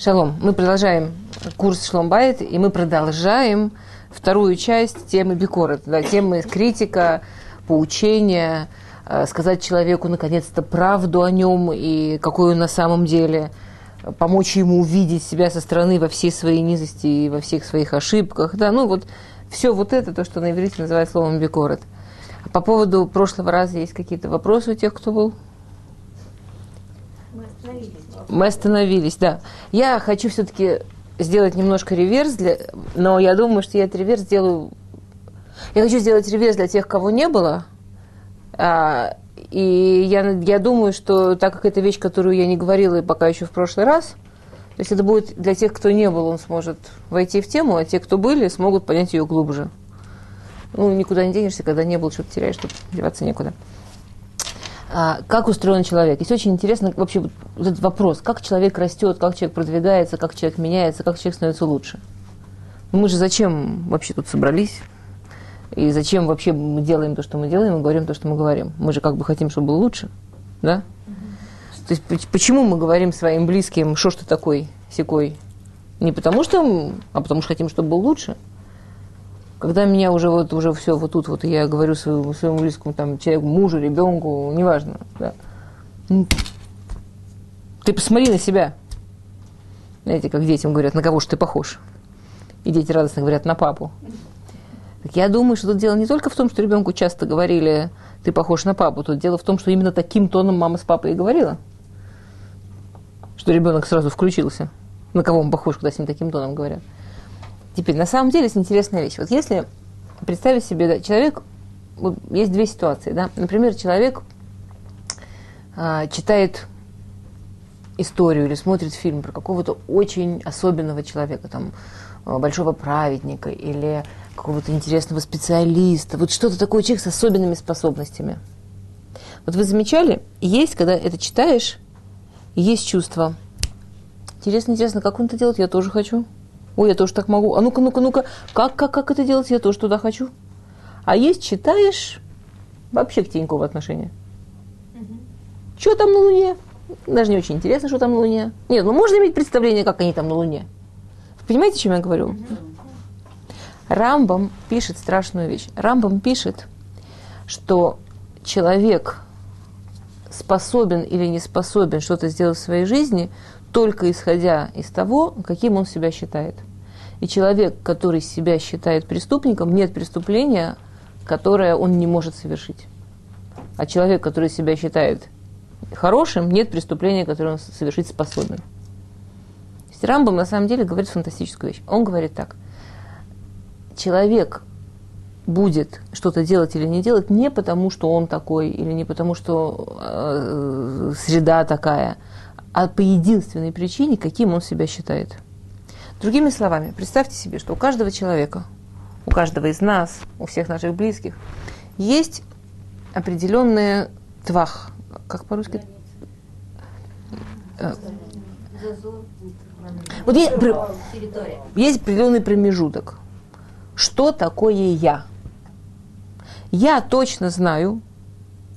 Шалом. Мы продолжаем курс Шломбайт, и мы продолжаем вторую часть темы Бикорет, да, темы критика, поучения, э, сказать человеку наконец-то правду о нем и какой он на самом деле, помочь ему увидеть себя со стороны во всей своей низости и во всех своих ошибках. Да, ну вот все вот это, то, что на иврите называют словом Бикорет. По поводу прошлого раза есть какие-то вопросы у тех, кто был? Мы остановились. Да. Я хочу все-таки сделать немножко реверс, для... но я думаю, что я этот реверс сделаю... Я хочу сделать реверс для тех, кого не было. А, и я, я думаю, что так как это вещь, которую я не говорила пока еще в прошлый раз, то есть это будет для тех, кто не был, он сможет войти в тему, а те, кто были, смогут понять ее глубже. Ну, никуда не денешься, когда не был, что-то теряешь, тут деваться некуда. А, как устроен человек. Есть очень интересно вообще вот этот вопрос, как человек растет, как человек продвигается, как человек меняется, как человек становится лучше. Мы же зачем вообще тут собрались? И зачем вообще мы делаем то, что мы делаем, и говорим то, что мы говорим? Мы же как бы хотим, чтобы было лучше, да? То есть почему мы говорим своим близким, что ж ты такой, секой? Не потому что, а потому что хотим, чтобы было лучше – когда меня уже вот уже все вот тут вот я говорю своему, своему близкому там человеку, мужу, ребенку, неважно, да. Ну, ты посмотри на себя. Знаете, как детям говорят, на кого же ты похож? И дети радостно говорят, на папу. Так я думаю, что тут дело не только в том, что ребенку часто говорили, ты похож на папу. Тут дело в том, что именно таким тоном мама с папой и говорила. Что ребенок сразу включился. На кого он похож, когда с ним таким тоном говорят. Теперь, на самом деле, это интересная вещь. Вот если представить себе, да, человек, вот есть две ситуации, да, например, человек э, читает историю или смотрит фильм про какого-то очень особенного человека, там, а, большого праведника или какого-то интересного специалиста, вот что-то такое человек с особенными способностями. Вот вы замечали, есть, когда это читаешь, есть чувство. Интересно, интересно, как он это делает, я тоже хочу. Ой, я тоже так могу. А ну-ка, ну-ка, ну-ка, как, как, как это делать? Я тоже туда хочу. А есть читаешь вообще к Тинькову отношения. Угу. Что там на Луне? Даже не очень интересно, что там на Луне. Нет, ну можно иметь представление, как они там на Луне. Понимаете, о чем я говорю? Угу. Рамбам пишет страшную вещь. Рамбам пишет, что человек способен или не способен что-то сделать в своей жизни только исходя из того, каким он себя считает. И человек, который себя считает преступником, нет преступления, которое он не может совершить. А человек, который себя считает хорошим, нет преступления, которое он совершить способен. Рамбам на самом деле говорит фантастическую вещь. Он говорит так. Человек будет что-то делать или не делать не потому, что он такой, или не потому, что э, среда такая, а по единственной причине, каким он себя считает. Другими словами, представьте себе, что у каждого человека, у каждого из нас, у всех наших близких, есть определенный твах. Как по-русски? Э, вот есть, есть определенный промежуток. Что такое я? Я точно знаю,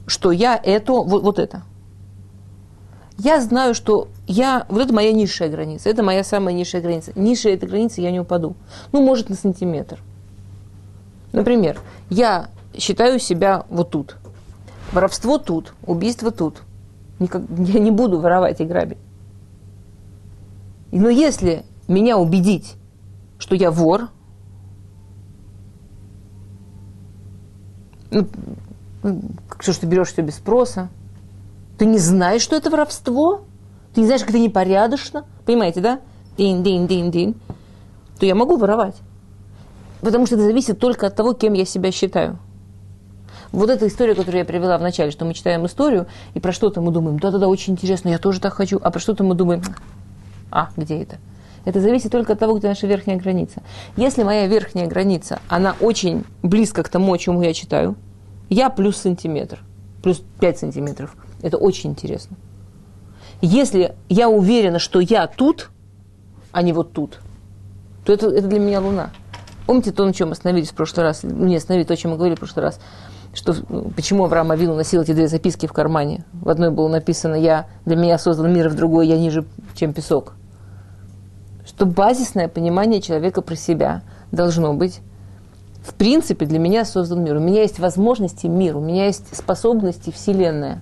что я это, вот, вот это. Я знаю, что я, вот это моя низшая граница, это моя самая низшая граница. Ниже этой границы я не упаду. Ну, может, на сантиметр. Например, я считаю себя вот тут. Воровство тут, убийство тут. Никак, я не буду воровать и грабить. Но если меня убедить, что я вор, ну, что ж ты берешь все без спроса, ты не знаешь, что это воровство, ты не знаешь, как это непорядочно, понимаете, да? Дин, дин, дин, дин. То я могу воровать. Потому что это зависит только от того, кем я себя считаю. Вот эта история, которую я привела в начале, что мы читаем историю, и про что-то мы думаем, да-да-да, очень интересно, я тоже так хочу, а про что-то мы думаем, а, где это? Это зависит только от того, где наша верхняя граница. Если моя верхняя граница, она очень близко к тому, о чем я читаю, я плюс сантиметр, плюс 5 сантиметров – это очень интересно. Если я уверена, что я тут, а не вот тут, то это, это для меня Луна. Помните то, на чем мы остановились в прошлый раз? Ну, не остановились, то, о чем мы говорили в прошлый раз. Что, почему Авраам Авину носил эти две записки в кармане? В одной было написано «Я, для меня создан мир, в другой «Я ниже, чем песок». что базисное понимание человека про себя должно быть. В принципе, для меня создан мир. У меня есть возможности мир, у меня есть способности Вселенная.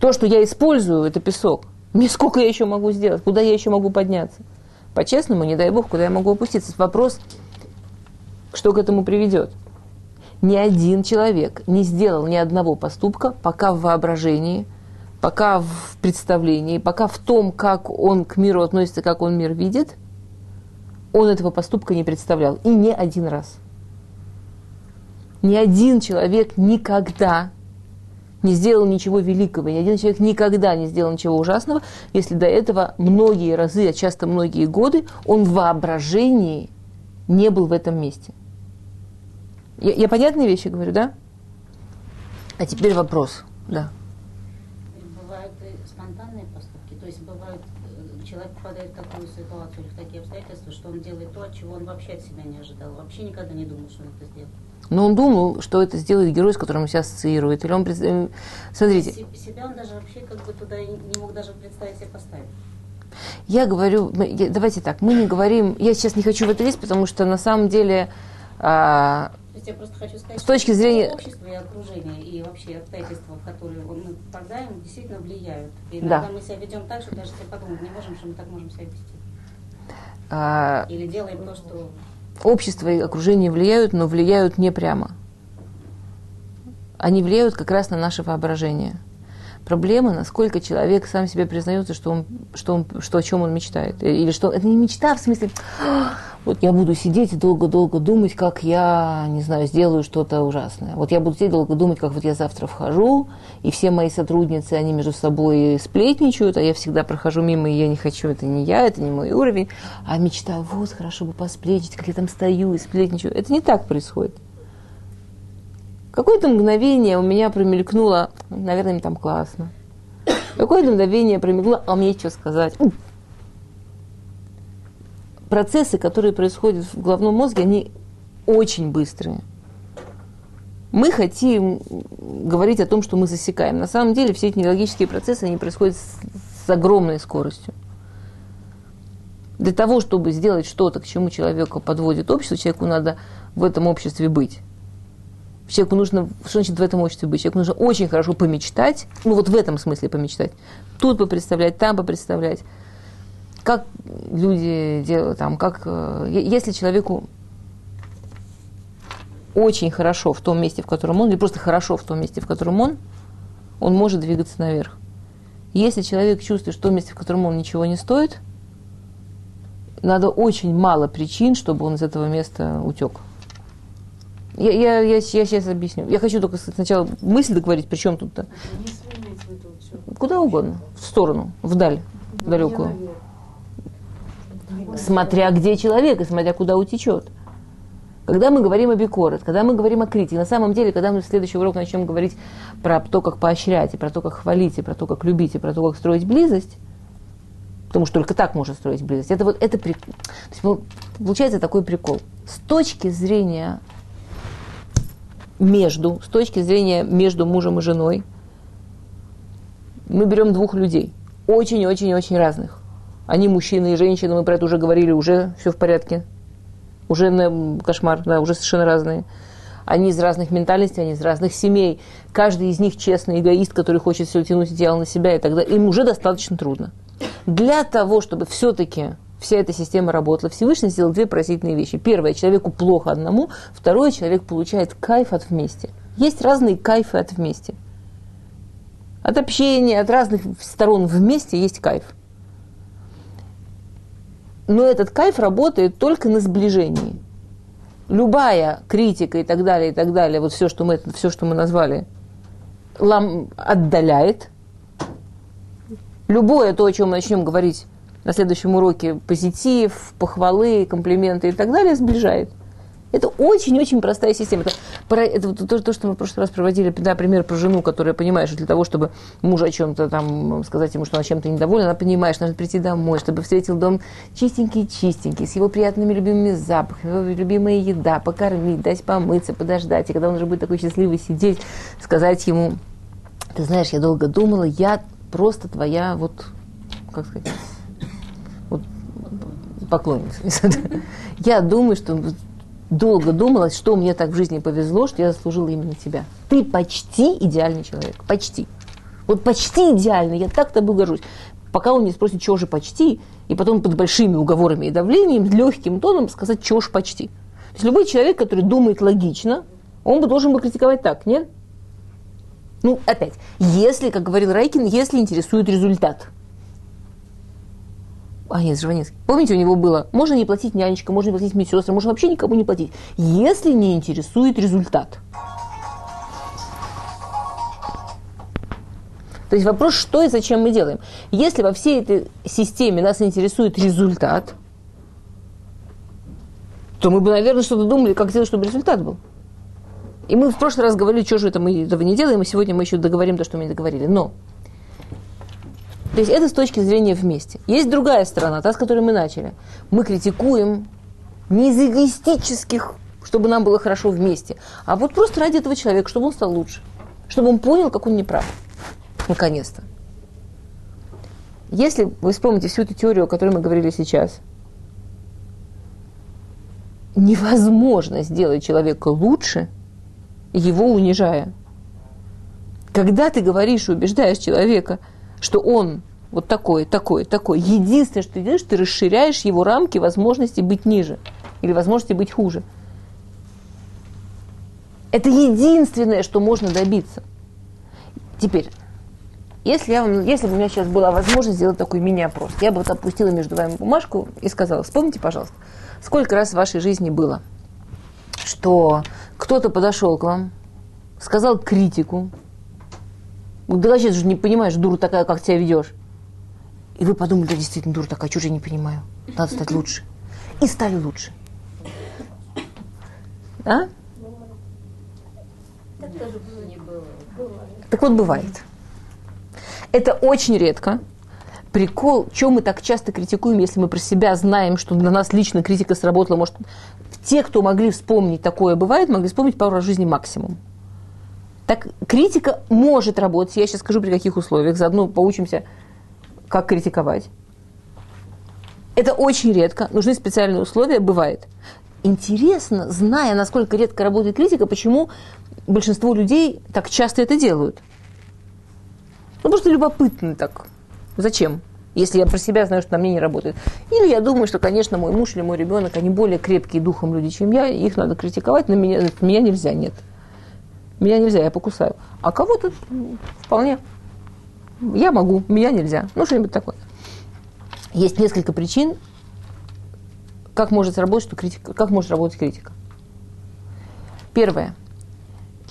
То, что я использую, это песок. Мне сколько я еще могу сделать? Куда я еще могу подняться? По-честному, не дай бог, куда я могу опуститься. Вопрос, что к этому приведет. Ни один человек не сделал ни одного поступка, пока в воображении – пока в представлении, пока в том, как он к миру относится, как он мир видит, он этого поступка не представлял. И не один раз. Ни один человек никогда не сделал ничего великого, ни один человек никогда не сделал ничего ужасного, если до этого многие разы, а часто многие годы, он в воображении не был в этом месте. Я, я понятные вещи говорю, да? А теперь вопрос, да. попадает в такую ситуацию или в такие обстоятельства, что он делает то, чего он вообще от себя не ожидал, вообще никогда не думал, что он это сделает. Но он думал, что это сделает герой, с которым он себя ассоциирует. Или он, э, смотрите. Себя он даже вообще как бы туда не мог даже представить себе поставить. Я говорю, давайте так, мы не говорим, я сейчас не хочу в это лезть, потому что на самом деле а, я просто хочу сказать, с точки зрения общества и окружения и вообще обстоятельства, в которые мы попадаем, действительно влияют. И иногда да. мы себя ведем так, что даже себе подумать не можем, что мы так можем себя вести. А... Или делаем то, что... Общество и окружение влияют, но влияют не прямо. Они влияют как раз на наше воображение. Проблема, насколько человек сам себе признается, что, он, что, он, что о чем он мечтает. Или что это не мечта, в смысле, вот я буду сидеть и долго-долго думать, как я, не знаю, сделаю что-то ужасное. Вот я буду сидеть долго думать, как вот я завтра вхожу, и все мои сотрудницы, они между собой сплетничают, а я всегда прохожу мимо, и я не хочу, это не я, это не мой уровень. А мечтаю, вот, хорошо бы посплетничать, как я там стою и сплетничаю. Это не так происходит. Какое-то мгновение у меня промелькнуло, наверное, мне там классно. Какое-то мгновение промелькнуло, а мне что сказать? Процессы, которые происходят в головном мозге, они очень быстрые. Мы хотим говорить о том, что мы засекаем. На самом деле все эти нелогические процессы, они происходят с, с огромной скоростью. Для того, чтобы сделать что-то, к чему человека подводит общество, человеку надо в этом обществе быть. Человеку нужно, что значит в этом обществе быть? Человеку нужно очень хорошо помечтать, ну вот в этом смысле помечтать. Тут попредставлять, там попредставлять как люди делают, там, как, э, если человеку очень хорошо в том месте, в котором он, или просто хорошо в том месте, в котором он, он может двигаться наверх. Если человек чувствует, что в том месте, в котором он ничего не стоит, надо очень мало причин, чтобы он из этого места утек. Я, я, я, я сейчас объясню. Я хочу только сначала мысль договорить, причем тут-то. Куда угодно. В сторону, вдаль, в далекую смотря где человек и смотря куда утечет. Когда мы говорим о бикорет, когда мы говорим о критике, на самом деле, когда мы в следующий урок начнем говорить про то, как поощрять, и про то, как хвалить, и про то, как любить, и про то, как строить близость, потому что только так можно строить близость, это вот это прикол. То есть, получается такой прикол. С точки зрения между, с точки зрения между мужем и женой, мы берем двух людей, очень-очень-очень разных. Они мужчины и женщины, мы про это уже говорили, уже все в порядке. Уже на кошмар, да, уже совершенно разные. Они из разных ментальностей, они из разных семей. Каждый из них честный эгоист, который хочет все тянуть идеал на себя, и тогда им уже достаточно трудно. Для того, чтобы все-таки вся эта система работала, Всевышний сделал две поразительные вещи. Первое, человеку плохо одному. Второе, человек получает кайф от вместе. Есть разные кайфы от вместе. От общения, от разных сторон вместе есть кайф но этот кайф работает только на сближении. Любая критика и так далее, и так далее, вот все, что мы, все, что мы назвали, лам, отдаляет. Любое то, о чем мы начнем говорить на следующем уроке, позитив, похвалы, комплименты и так далее, сближает. Это очень-очень простая система. Это, про, это то, то, что мы в прошлый раз проводили, да, пример про жену, которая понимает, что для того, чтобы мужа о чем-то там сказать ему, что она чем-то недовольна, она понимает, что надо прийти домой, чтобы встретил дом чистенький-чистенький, с его приятными любимыми запахами, его любимая еда, покормить, дать помыться, подождать. И когда он уже будет такой счастливый сидеть, сказать ему, ты знаешь, я долго думала, я просто твоя вот, как сказать, вот поклонница. Я думаю, что долго думала, что мне так в жизни повезло, что я заслужила именно тебя. Ты почти идеальный человек. Почти. Вот почти идеальный. Я так тобой горжусь. Пока он не спросит, чего же почти, и потом под большими уговорами и давлением, легким тоном сказать, чего же почти. То есть любой человек, который думает логично, он бы должен был критиковать так, нет? Ну, опять, если, как говорил Райкин, если интересует результат. А нет, Жванецкий. Помните, у него было, можно не платить нянечкам, можно не платить медсестрам, можно вообще никому не платить, если не интересует результат. То есть вопрос, что и зачем мы делаем. Если во всей этой системе нас интересует результат, то мы бы, наверное, что-то думали, как сделать, чтобы результат был. И мы в прошлый раз говорили, что же это мы этого не делаем, и сегодня мы еще договорим то, что мы не договорили. Но, то есть это с точки зрения вместе. Есть другая сторона, та, с которой мы начали. Мы критикуем не из эгоистических, чтобы нам было хорошо вместе, а вот просто ради этого человека, чтобы он стал лучше, чтобы он понял, как он неправ. Наконец-то. Если вы вспомните всю эту теорию, о которой мы говорили сейчас, невозможно сделать человека лучше – его унижая. Когда ты говоришь и убеждаешь человека, что он вот такой, такой, такой, единственное, что ты делаешь, ты расширяешь его рамки возможности быть ниже или возможности быть хуже. Это единственное, что можно добиться. Теперь, если, я вам, если бы у меня сейчас была возможность сделать такой мини-опрос, я бы вот опустила между вами бумажку и сказала, вспомните, пожалуйста, сколько раз в вашей жизни было, что кто-то подошел к вам, сказал критику. Да вообще же не понимаешь, дура такая, как тебя ведешь. И вы подумали, да, действительно, дура такая, чужие не понимаю. Надо стать лучше. И стали лучше. А? Так вот бывает. Это очень редко. Прикол, чем мы так часто критикуем, если мы про себя знаем, что для нас лично критика сработала, может, те, кто могли вспомнить такое бывает, могли вспомнить пару раз в жизни максимум. Так критика может работать. Я сейчас скажу, при каких условиях. Заодно поучимся, как критиковать. Это очень редко. Нужны специальные условия. Бывает. Интересно, зная, насколько редко работает критика, почему большинство людей так часто это делают. Ну, просто любопытно так. Зачем? если я про себя знаю, что на мне не работает. Или я думаю, что, конечно, мой муж или мой ребенок, они более крепкие духом люди, чем я, их надо критиковать, на меня, меня нельзя, нет. Меня нельзя, я покусаю. А кого-то вполне. Я могу, меня нельзя. Ну, что-нибудь такое. Есть несколько причин, как может сработать, что критика, как может работать критика. Первое.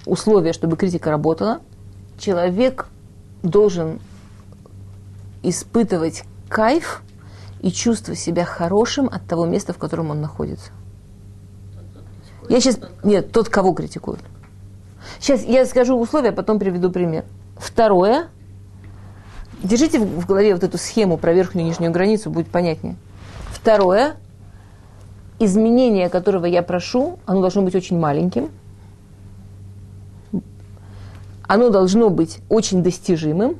Условие, чтобы критика работала, человек должен испытывать кайф и чувствовать себя хорошим от того места, в котором он находится. Я сейчас... Нет, тот, кого критикуют. Сейчас я скажу условия, потом приведу пример. Второе. Держите в голове вот эту схему про верхнюю и нижнюю границу, будет понятнее. Второе. Изменение, которого я прошу, оно должно быть очень маленьким. Оно должно быть очень достижимым.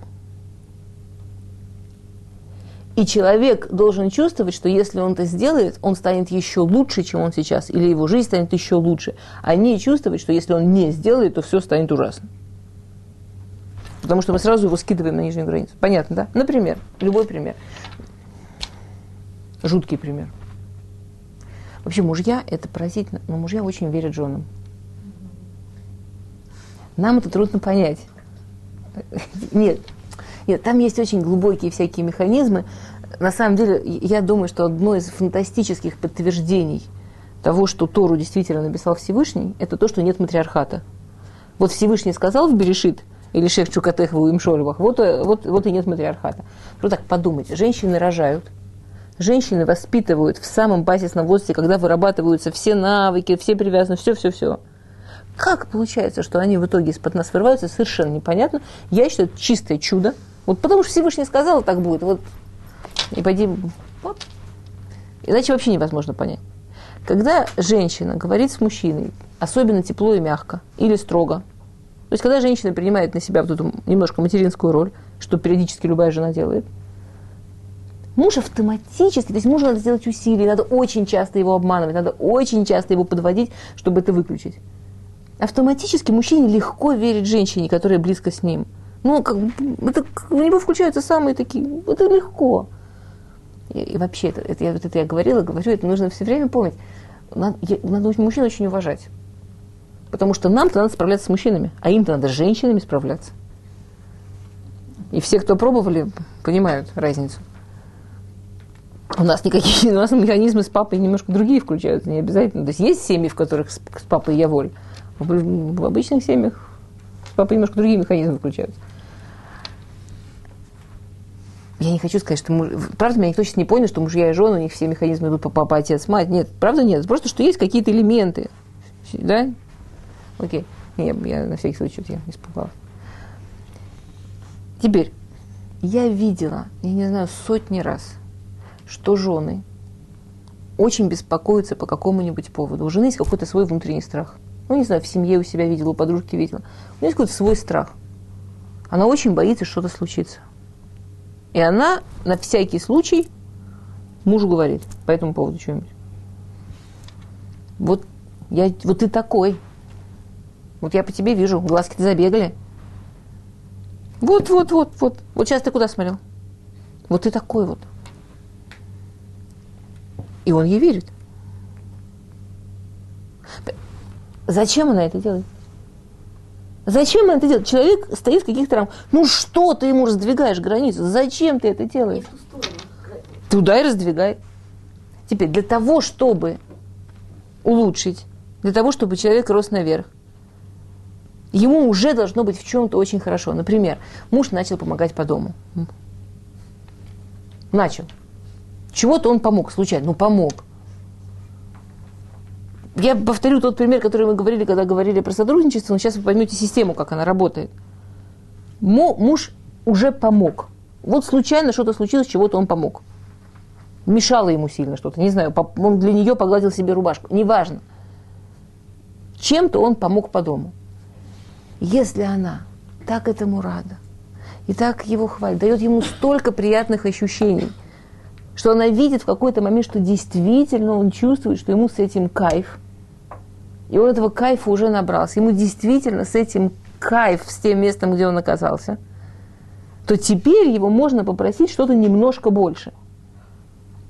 И человек должен чувствовать, что если он это сделает, он станет еще лучше, чем он сейчас, или его жизнь станет еще лучше, а не чувствовать, что если он не сделает, то все станет ужасно. Потому что мы сразу его скидываем на нижнюю границу. Понятно, да? Например, любой пример. Жуткий пример. Вообще, мужья, это поразительно, но мужья очень верят женам. Нам это трудно понять. Нет, нет, там есть очень глубокие всякие механизмы. На самом деле, я думаю, что одно из фантастических подтверждений того, что Тору действительно написал Всевышний, это то, что нет матриархата. Вот Всевышний сказал в Берешит, или шех Чукатех в Уимшольвах, вот, вот, вот и нет матриархата. Ну так подумайте, женщины рожают, женщины воспитывают в самом базисном возрасте, когда вырабатываются все навыки, все привязанности, все-все-все. Как получается, что они в итоге из-под нас вырываются, совершенно непонятно. Я считаю, это чистое чудо. Вот потому что Всевышний сказал, так будет. Вот. И пойди, вот. Иначе вообще невозможно понять. Когда женщина говорит с мужчиной, особенно тепло и мягко, или строго, то есть когда женщина принимает на себя вот эту немножко материнскую роль, что периодически любая жена делает, Муж автоматически, то есть мужу надо сделать усилия, надо очень часто его обманывать, надо очень часто его подводить, чтобы это выключить. Автоматически мужчине легко верить женщине, которая близко с ним. Ну, как, это, у него включаются самые такие, это легко. И, и вообще, это, это, я, вот это я говорила, говорю, это нужно все время помнить. Надо, надо мужчин очень уважать. Потому что нам-то надо справляться с мужчинами, а им-то надо с женщинами справляться. И все, кто пробовали, понимают разницу. У нас никакие, у нас механизмы с папой немножко другие включаются, не обязательно. То есть есть семьи, в которых с, с папой я воль. В, в обычных семьях с папой немножко другие механизмы включаются. Я не хочу сказать, что муж... Правда, меня никто сейчас не понял, что мужья и жены, у них все механизмы идут по папа, отец, мать. Нет, правда нет. Просто, что есть какие-то элементы. Да? Окей. Я, я на всякий случай я испугалась. Теперь, я видела, я не знаю, сотни раз, что жены очень беспокоятся по какому-нибудь поводу. У жены есть какой-то свой внутренний страх. Ну, не знаю, в семье у себя видела, у подружки видела. У нее есть какой-то свой страх. Она очень боится, что что-то случится. И она на всякий случай мужу говорит по этому поводу что-нибудь. Вот, я, вот ты такой. Вот я по тебе вижу, глазки-то забегали. Вот, вот, вот, вот. Вот сейчас ты куда смотрел? Вот ты такой вот. И он ей верит. Зачем она это делает? Зачем это делает? Человек стоит в каких-то рамках. Ну что ты ему раздвигаешь границу? Зачем ты это делаешь? Туда и раздвигай. Теперь, для того, чтобы улучшить, для того, чтобы человек рос наверх, ему уже должно быть в чем-то очень хорошо. Например, муж начал помогать по дому. Начал. Чего-то он помог случайно, ну помог. Я повторю тот пример, который мы говорили, когда говорили про сотрудничество, но сейчас вы поймете систему, как она работает. Муж уже помог. Вот случайно что-то случилось, чего-то он помог. Мешало ему сильно что-то, не знаю, он для нее погладил себе рубашку, неважно. Чем-то он помог по дому. Если она так этому рада, и так его хвалит, дает ему столько приятных ощущений, что она видит в какой-то момент, что действительно он чувствует, что ему с этим кайф – и он этого кайфа уже набрался. Ему действительно с этим кайф, с тем местом, где он оказался, то теперь его можно попросить что-то немножко больше.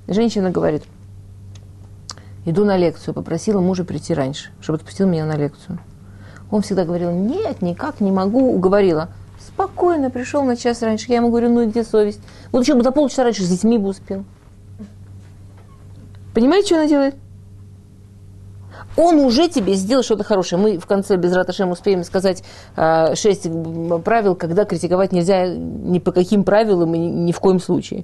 Женщина говорит, иду на лекцию, попросила мужа прийти раньше, чтобы отпустил меня на лекцию. Он всегда говорил, нет, никак не могу, уговорила. Спокойно пришел на час раньше. Я ему говорю, ну где совесть? Вот еще бы за полчаса раньше с детьми бы успел. Понимаете, что она делает? Он уже тебе сделал что-то хорошее. Мы в конце без раташем успеем сказать э, шесть правил, когда критиковать нельзя ни по каким правилам и ни в коем случае.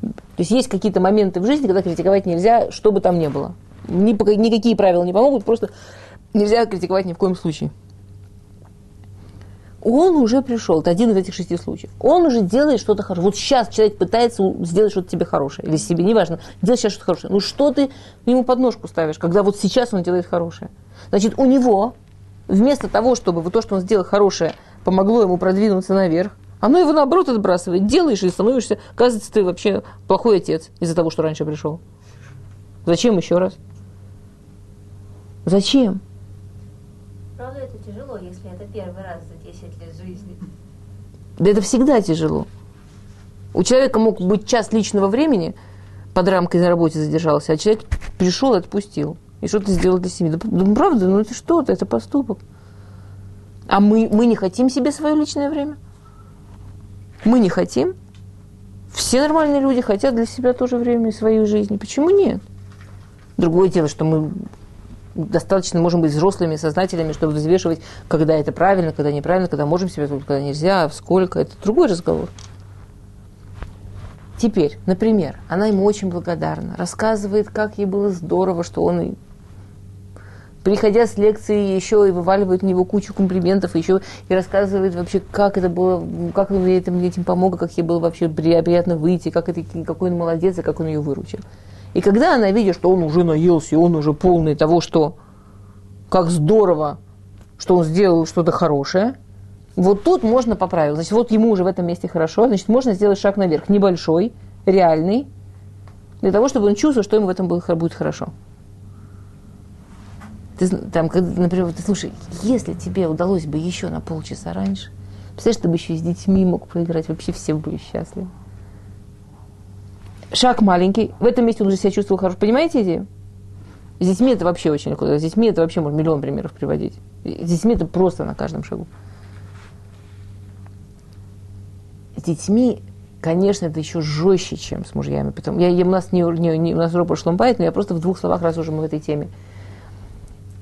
То есть есть какие-то моменты в жизни, когда критиковать нельзя, что бы там ни было. Ни, никакие правила не помогут, просто нельзя критиковать ни в коем случае он уже пришел, это один из этих шести случаев. Он уже делает что-то хорошее. Вот сейчас человек пытается сделать что-то тебе хорошее, или себе, неважно, делать сейчас что-то хорошее. Ну что ты ему подножку ставишь, когда вот сейчас он делает хорошее? Значит, у него, вместо того, чтобы вот то, что он сделал хорошее, помогло ему продвинуться наверх, оно его наоборот отбрасывает. Делаешь и становишься, оказывается, ты вообще плохой отец из-за того, что раньше пришел. Зачем еще раз? Зачем? Правда, это тяжело, если это первый раз за 10 лет жизни. Да это всегда тяжело. У человека мог быть час личного времени, под рамкой на работе задержался, а человек пришел отпустил. И что-то сделал для семьи. Да, да правда, ну это что-то, это поступок. А мы, мы не хотим себе свое личное время? Мы не хотим? Все нормальные люди хотят для себя тоже время и своей жизни. Почему нет? Другое дело, что мы достаточно можем быть взрослыми, сознательными, чтобы взвешивать, когда это правильно, когда неправильно, когда можем себе когда нельзя, сколько. Это другой разговор. Теперь, например, она ему очень благодарна, рассказывает, как ей было здорово, что он, приходя с лекции, еще и вываливает в него кучу комплиментов, еще и рассказывает вообще, как это было, как он ей этим, этим помог, как ей было вообще приятно выйти, как это, какой он молодец, и как он ее выручил. И когда она видит, что он уже наелся, и он уже полный того, что как здорово, что он сделал что-то хорошее, вот тут можно поправить. Значит, вот ему уже в этом месте хорошо, значит, можно сделать шаг наверх, небольшой, реальный, для того, чтобы он чувствовал, что ему в этом будет хорошо. Ты, там, например, ты слушай, если тебе удалось бы еще на полчаса раньше, представляешь, ты бы еще с детьми мог поиграть, вообще все были счастливы. Шаг маленький, в этом месте он уже себя чувствовал хорошо. Понимаете идею? С детьми это вообще очень легко. С детьми это вообще можно миллион примеров приводить. С детьми это просто на каждом шагу. С детьми, конечно, это еще жестче, чем с мужьями. Потом, я, я, у нас не, не, не у нас урок прошлом но я просто в двух словах, раз уже мы в этой теме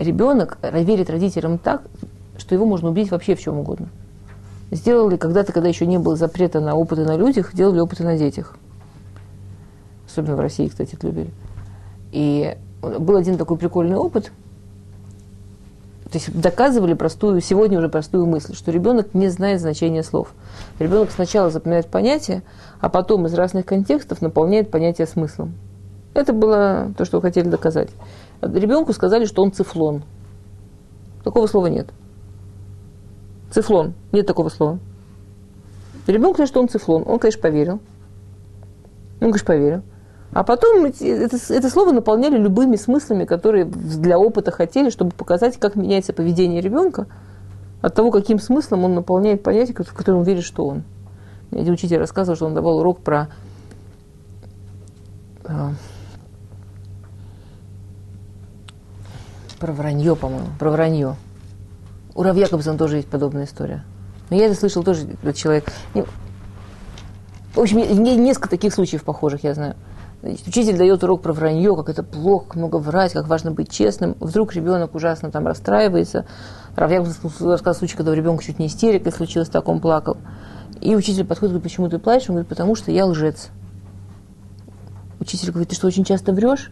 ребенок верит родителям так, что его можно убить вообще в чем угодно. Сделали когда-то, когда еще не было запрета на опыты на людях, делали опыты на детях. Особенно в России, кстати, это любили. И был один такой прикольный опыт. То есть доказывали простую, сегодня уже простую мысль, что ребенок не знает значения слов. Ребенок сначала запоминает понятия, а потом из разных контекстов наполняет понятие смыслом. Это было то, что хотели доказать. Ребенку сказали, что он цифлон. Такого слова нет. Цифлон. Нет такого слова. Ребенок сказал, что он цифлон. Он, конечно, поверил. Он, конечно, поверил. А потом это, это слово наполняли любыми смыслами, которые для опыта хотели, чтобы показать, как меняется поведение ребенка от того, каким смыслом он наполняет понятие, в которое он верит, что он. Мне один учитель рассказывал, что он давал урок про а, Про вранье, по-моему. Про вранье. У Рав Якобсона тоже есть подобная история. Но я это слышал тоже от человека. В общем, несколько таких случаев похожих я знаю. Учитель дает урок про вранье, как это плохо, как много врать, как важно быть честным. Вдруг ребенок ужасно там расстраивается. Рав Якобсон рассказал случай, когда у ребенка чуть не истерика случилась, так он плакал. И учитель подходит, говорит, почему ты плачешь? Он говорит, потому что я лжец. Учитель говорит, ты что, очень часто врешь?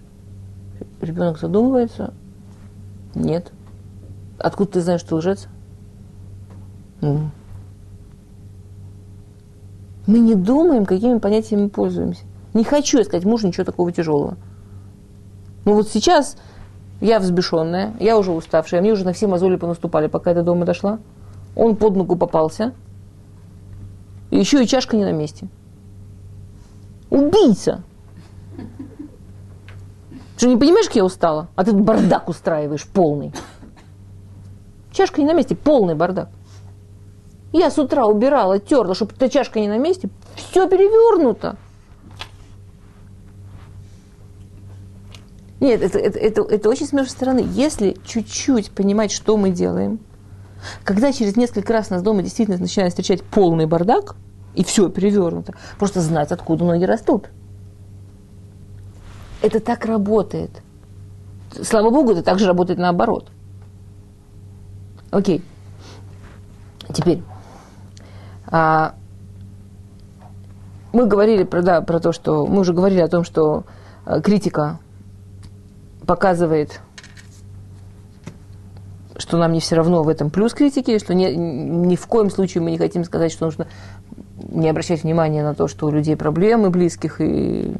Ребенок задумывается, нет. Откуда ты знаешь, что лжец? Ну. Мы не думаем, какими понятиями пользуемся. Не хочу сказать мужу ничего такого тяжелого. Ну вот сейчас я взбешенная, я уже уставшая, мне уже на все мозоли понаступали, пока я до дома дошла. Он под ногу попался. И еще и чашка не на месте. Убийца! Что, не понимаешь, как я устала? А ты бардак устраиваешь полный. Чашка не на месте, полный бардак. Я с утра убирала, терла, чтобы эта чашка не на месте. Все перевернуто. Нет, это, это, это, это очень смешно со стороны. Если чуть-чуть понимать, что мы делаем, когда через несколько раз нас дома действительно начинает встречать полный бардак, и все перевернуто, просто знать, откуда ноги растут – это так работает. Слава богу, это также работает наоборот. Окей. Теперь. А, мы говорили про, да, про то, что... Мы уже говорили о том, что а, критика показывает, что нам не все равно в этом плюс критики, что не, ни в коем случае мы не хотим сказать, что нужно не обращать внимания на то, что у людей проблемы близких и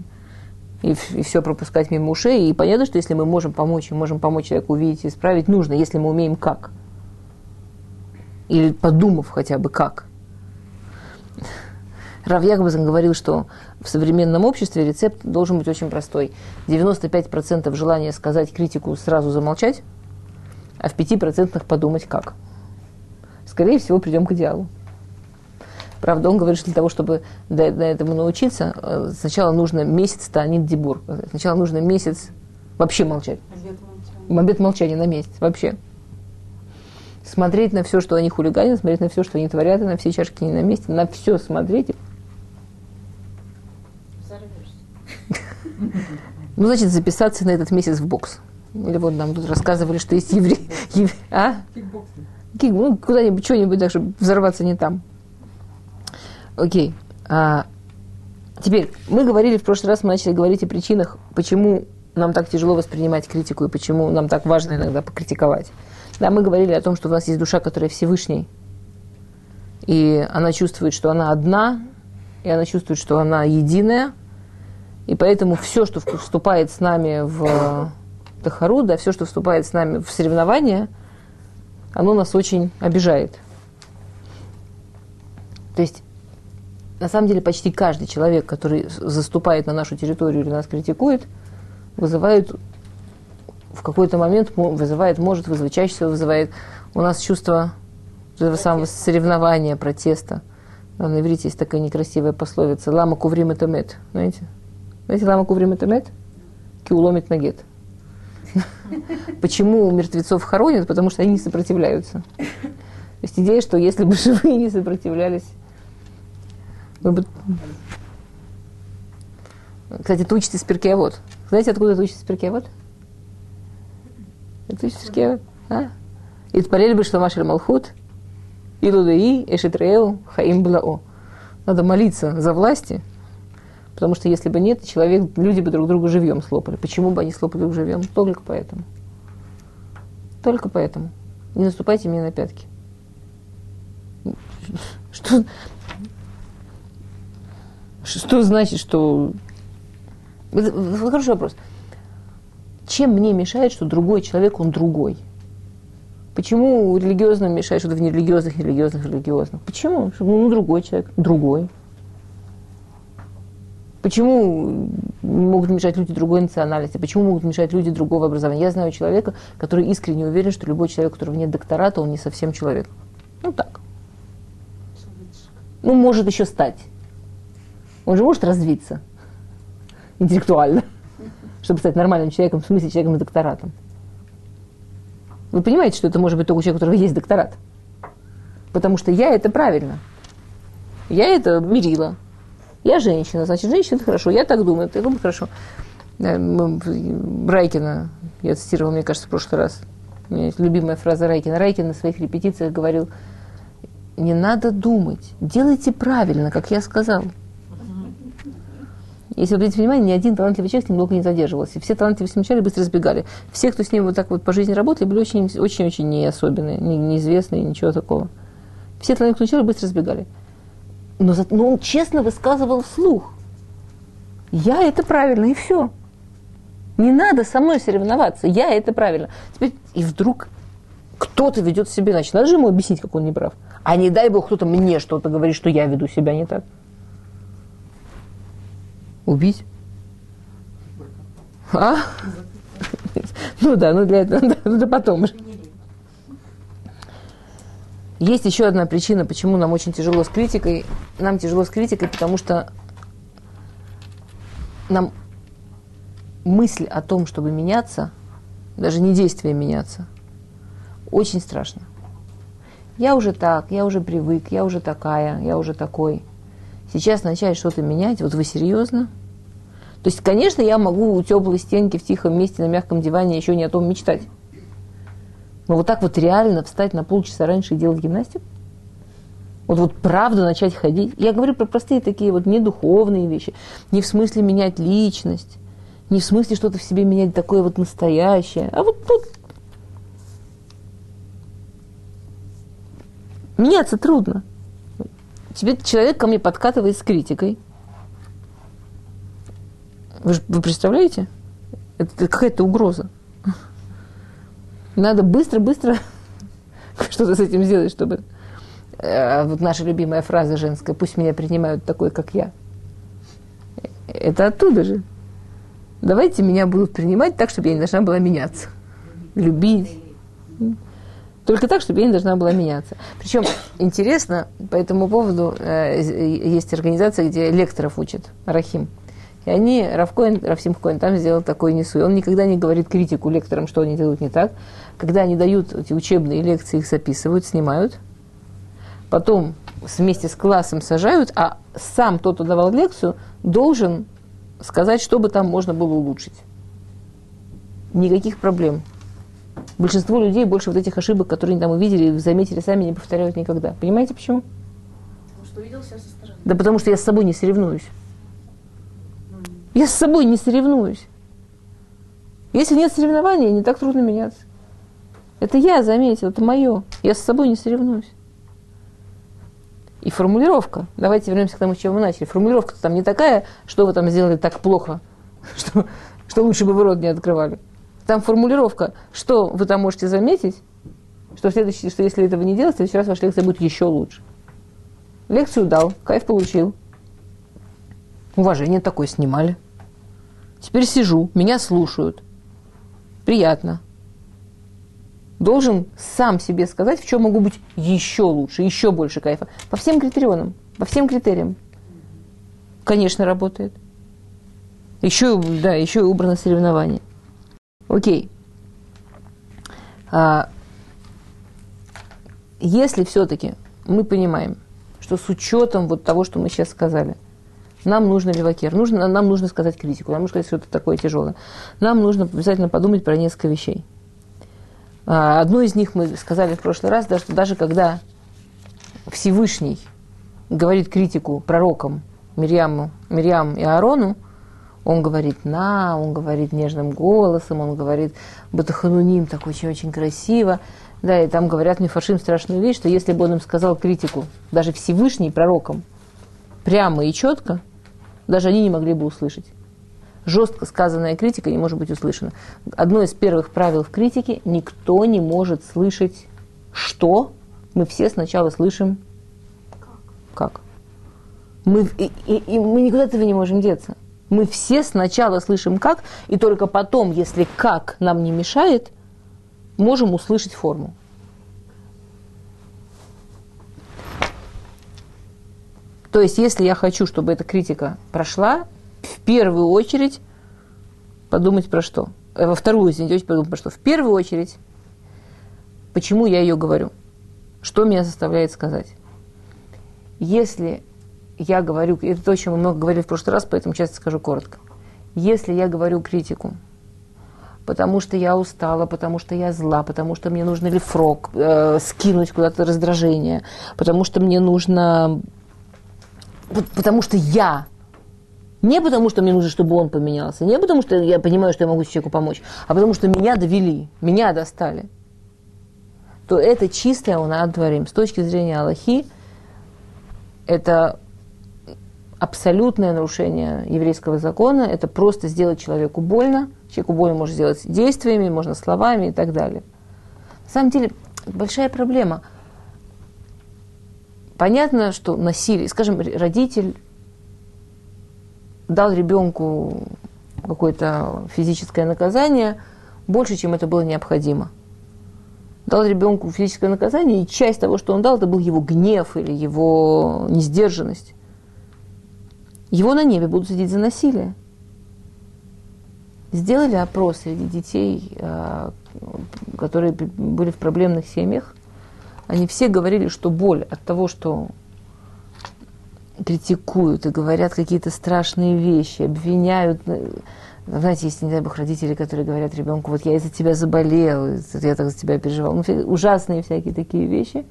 и, и все пропускать мимо ушей. И понятно, что если мы можем помочь, и можем помочь человеку увидеть и исправить, нужно, если мы умеем как. Или подумав хотя бы как. Рав Ягбазан говорил, что в современном обществе рецепт должен быть очень простой. 95% желания сказать критику сразу замолчать, а в 5% подумать как. Скорее всего, придем к идеалу. Правда, он говорит, что для того, чтобы до, этому научиться, э, сначала нужно месяц танит дебур. Сначала нужно месяц вообще молчать. Обет молчания на месяц вообще. Смотреть на все, что они хулиганят, смотреть на все, что они творят, на все чашки не на месте, на все смотреть. Ну, значит, записаться на этот месяц в бокс. Или вот нам тут рассказывали, что есть евреи. А? Кикбоксинг. Ну, куда-нибудь, что-нибудь, так, чтобы взорваться не там. Окей. А, теперь, мы говорили в прошлый раз, мы начали говорить о причинах, почему нам так тяжело воспринимать критику и почему нам так важно иногда покритиковать. Да, мы говорили о том, что у нас есть душа, которая Всевышний, и она чувствует, что она одна, и она чувствует, что она единая, и поэтому все, что вступает с нами в Тахару, да, все, что вступает с нами в соревнования, оно нас очень обижает. То есть на самом деле почти каждый человек, который заступает на нашу территорию или нас критикует, вызывает в какой-то момент вызывает, может вызвать, чаще всего вызывает у нас чувство этого самого соревнования, протеста. На иврите есть такая некрасивая пословица «Лама куврим это мет». Знаете? Знаете, лама куврим это мет? Киуломит нагет. Почему мертвецов хоронят? Потому что они не сопротивляются. То есть идея, что если бы живые не сопротивлялись, вы бы... Кстати, ты учитесь перкеавод. Знаете, откуда ты учитесь перкеавод? Это учитесь перкеавод? А? И тпалели бы, что Машель Малхут, Илудаи, Эшитреэл, Хаим Блао. Надо молиться за власти, потому что если бы нет, человек, люди бы друг друга живьем слопали. Почему бы они слопали друг живьем? Только поэтому. Только поэтому. Не наступайте мне на пятки. Что, что значит, что... Хороший вопрос. Чем мне мешает, что другой человек, он другой? Почему религиозным мешает что-то в нерелигиозных, религиозных, религиозных? Почему? Ну, другой человек, другой. Почему могут мешать люди другой национальности? Почему могут мешать люди другого образования? Я знаю человека, который искренне уверен, что любой человек, у которого нет доктората, он не совсем человек. Ну так. Ну, может еще стать. Он же может развиться интеллектуально, чтобы стать нормальным человеком, в смысле человеком с докторатом. Вы понимаете, что это может быть только у человека, у которого есть докторат? Потому что я это правильно. Я это мерила. Я женщина, значит, женщина хорошо. Я так думаю, это думаю, хорошо. Э, Райкина, я цитировала, мне кажется, в прошлый раз. У меня есть любимая фраза Райкина. Райкин на своих репетициях говорил, не надо думать, делайте правильно, как я сказал. Если вы обратите внимание, ни один талантливый человек с ним не задерживался. Все талантливые с ним вначале быстро сбегали. Все, кто с ним вот так вот по жизни работали, были очень-очень не особенные, не, неизвестные, ничего такого. Все талантливые, вначале быстро сбегали. Но, но он честно высказывал вслух. Я это правильно, и все. Не надо со мной соревноваться, я это правильно. Теперь, и вдруг кто-то ведет себя иначе. Надо же ему объяснить, как он не прав. А не дай бог кто-то мне что-то говорит, что я веду себя не так. Убить? А? Ну да, ну для этого, да потом же. Есть еще одна причина, почему нам очень тяжело с критикой. Нам тяжело с критикой, потому что нам мысль о том, чтобы меняться, даже не действие меняться, очень страшно. Я уже так, я уже привык, я уже такая, я уже такой. Сейчас начать что-то менять, вот вы серьезно? То есть, конечно, я могу у теплой стенки в тихом месте на мягком диване еще не о том мечтать. Но вот так вот реально встать на полчаса раньше и делать гимнастику? Вот, вот правда начать ходить? Я говорю про простые такие вот недуховные вещи. Не в смысле менять личность, не в смысле что-то в себе менять такое вот настоящее, а вот тут Меняться трудно. Тебе человек ко мне подкатывает с критикой – вы, вы представляете? Это какая-то угроза. Надо быстро-быстро что-то с этим сделать, чтобы... Э, вот наша любимая фраза женская, пусть меня принимают такой, как я. Это оттуда же. Давайте меня будут принимать так, чтобы я не должна была меняться. Любить. Только так, чтобы я не должна была меняться. Причем интересно, по этому поводу э, есть организация, где лекторов учат, Рахим. И они, Равкоин, Равсим Коин там сделал такой несу. Он никогда не говорит критику лекторам, что они делают не так. Когда они дают эти учебные лекции, их записывают, снимают. Потом вместе с классом сажают, а сам тот, кто давал лекцию, должен сказать, что бы там можно было улучшить. Никаких проблем. Большинство людей больше вот этих ошибок, которые они там увидели, заметили сами, не повторяют никогда. Понимаете почему? Потому что увидел все со стороны. Да потому что я с собой не соревнуюсь. Я с собой не соревнуюсь. Если нет соревнования, не так трудно меняться. Это я заметил, это мое. Я с собой не соревнуюсь. И формулировка. Давайте вернемся к тому, с чего мы начали. Формулировка там не такая, что вы там сделали так плохо, что, что лучше бы вы рот не открывали. Там формулировка, что вы там можете заметить, что, в следующий, что если этого не делать, в следующий раз ваша лекция будет еще лучше. Лекцию дал, кайф получил. Уважение такое снимали. Теперь сижу, меня слушают. Приятно. Должен сам себе сказать, в чем могу быть еще лучше, еще больше кайфа. По всем критериям. По всем критериям. Конечно, работает. Еще, да, еще и убрано соревнование. Окей. А, если все-таки мы понимаем, что с учетом вот того, что мы сейчас сказали – нам нужно левакер, нужно, нам нужно сказать критику, нам нужно сказать что-то такое тяжелое. Нам нужно обязательно подумать про несколько вещей. А, одно из них мы сказали в прошлый раз, да, что даже когда Всевышний говорит критику пророкам Мирьяму, Мирьям и Аарону, он говорит на, он говорит нежным голосом, он говорит батахануним так очень-очень красиво. Да, и там говорят Мифашим страшную вещь, что если бы он им сказал критику, даже Всевышний пророкам, прямо и четко, даже они не могли бы услышать. Жестко сказанная критика не может быть услышана. Одно из первых правил в критике – никто не может слышать что. Мы все сначала слышим как. Мы, и, и, и мы никуда этого не можем деться. Мы все сначала слышим как, и только потом, если как нам не мешает, можем услышать форму. То есть, если я хочу, чтобы эта критика прошла, в первую очередь подумать про что? Э, во вторую, извините, подумать про что? В первую очередь, почему я ее говорю? Что меня заставляет сказать? Если я говорю, это то, о чем мы много говорили в прошлый раз, поэтому сейчас скажу коротко. Если я говорю критику, потому что я устала, потому что я зла, потому что мне нужно лифрок, э, скинуть куда-то раздражение, потому что мне нужно потому что я. Не потому, что мне нужно, чтобы он поменялся, не потому, что я понимаю, что я могу человеку помочь, а потому, что меня довели, меня достали. То это чистое у нас дворим. С точки зрения Аллахи, это абсолютное нарушение еврейского закона, это просто сделать человеку больно. Человеку больно можно сделать действиями, можно словами и так далее. На самом деле, большая проблема – Понятно, что насилие, скажем, родитель дал ребенку какое-то физическое наказание больше, чем это было необходимо. Дал ребенку физическое наказание, и часть того, что он дал, это был его гнев или его несдержанность. Его на небе будут сидеть за насилие. Сделали опрос среди детей, а, которые были в проблемных семьях, они все говорили, что боль от того, что критикуют и говорят какие-то страшные вещи, обвиняют. Знаете, есть, не дай бог, родители, которые говорят ребенку, вот я из-за тебя заболел, я так за тебя переживал. Ну, ужасные всякие такие вещи.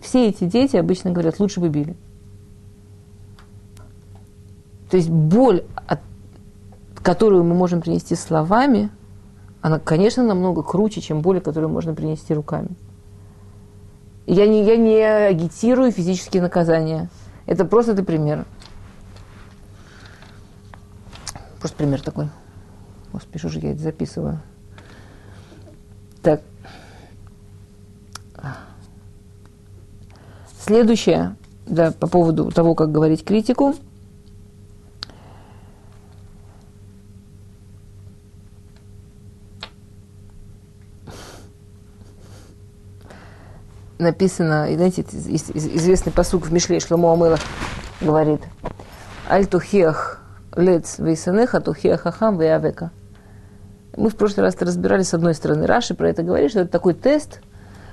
Все эти дети обычно говорят, лучше бы били. То есть боль, от, которую мы можем принести словами, она, конечно, намного круче, чем боль, которую можно принести руками. Я не, я не агитирую физические наказания. Это просто это пример. Просто пример такой. Господи, что же я это записываю? Так. Следующее, да, по поводу того, как говорить критику – написано, знаете, известный посук в Мишле Шломо Амыла говорит, «Аль тухех лец вейсанех, а тухех ахам веявека». Мы в прошлый раз разбирали с одной стороны. Раши про это говорит, что это такой тест,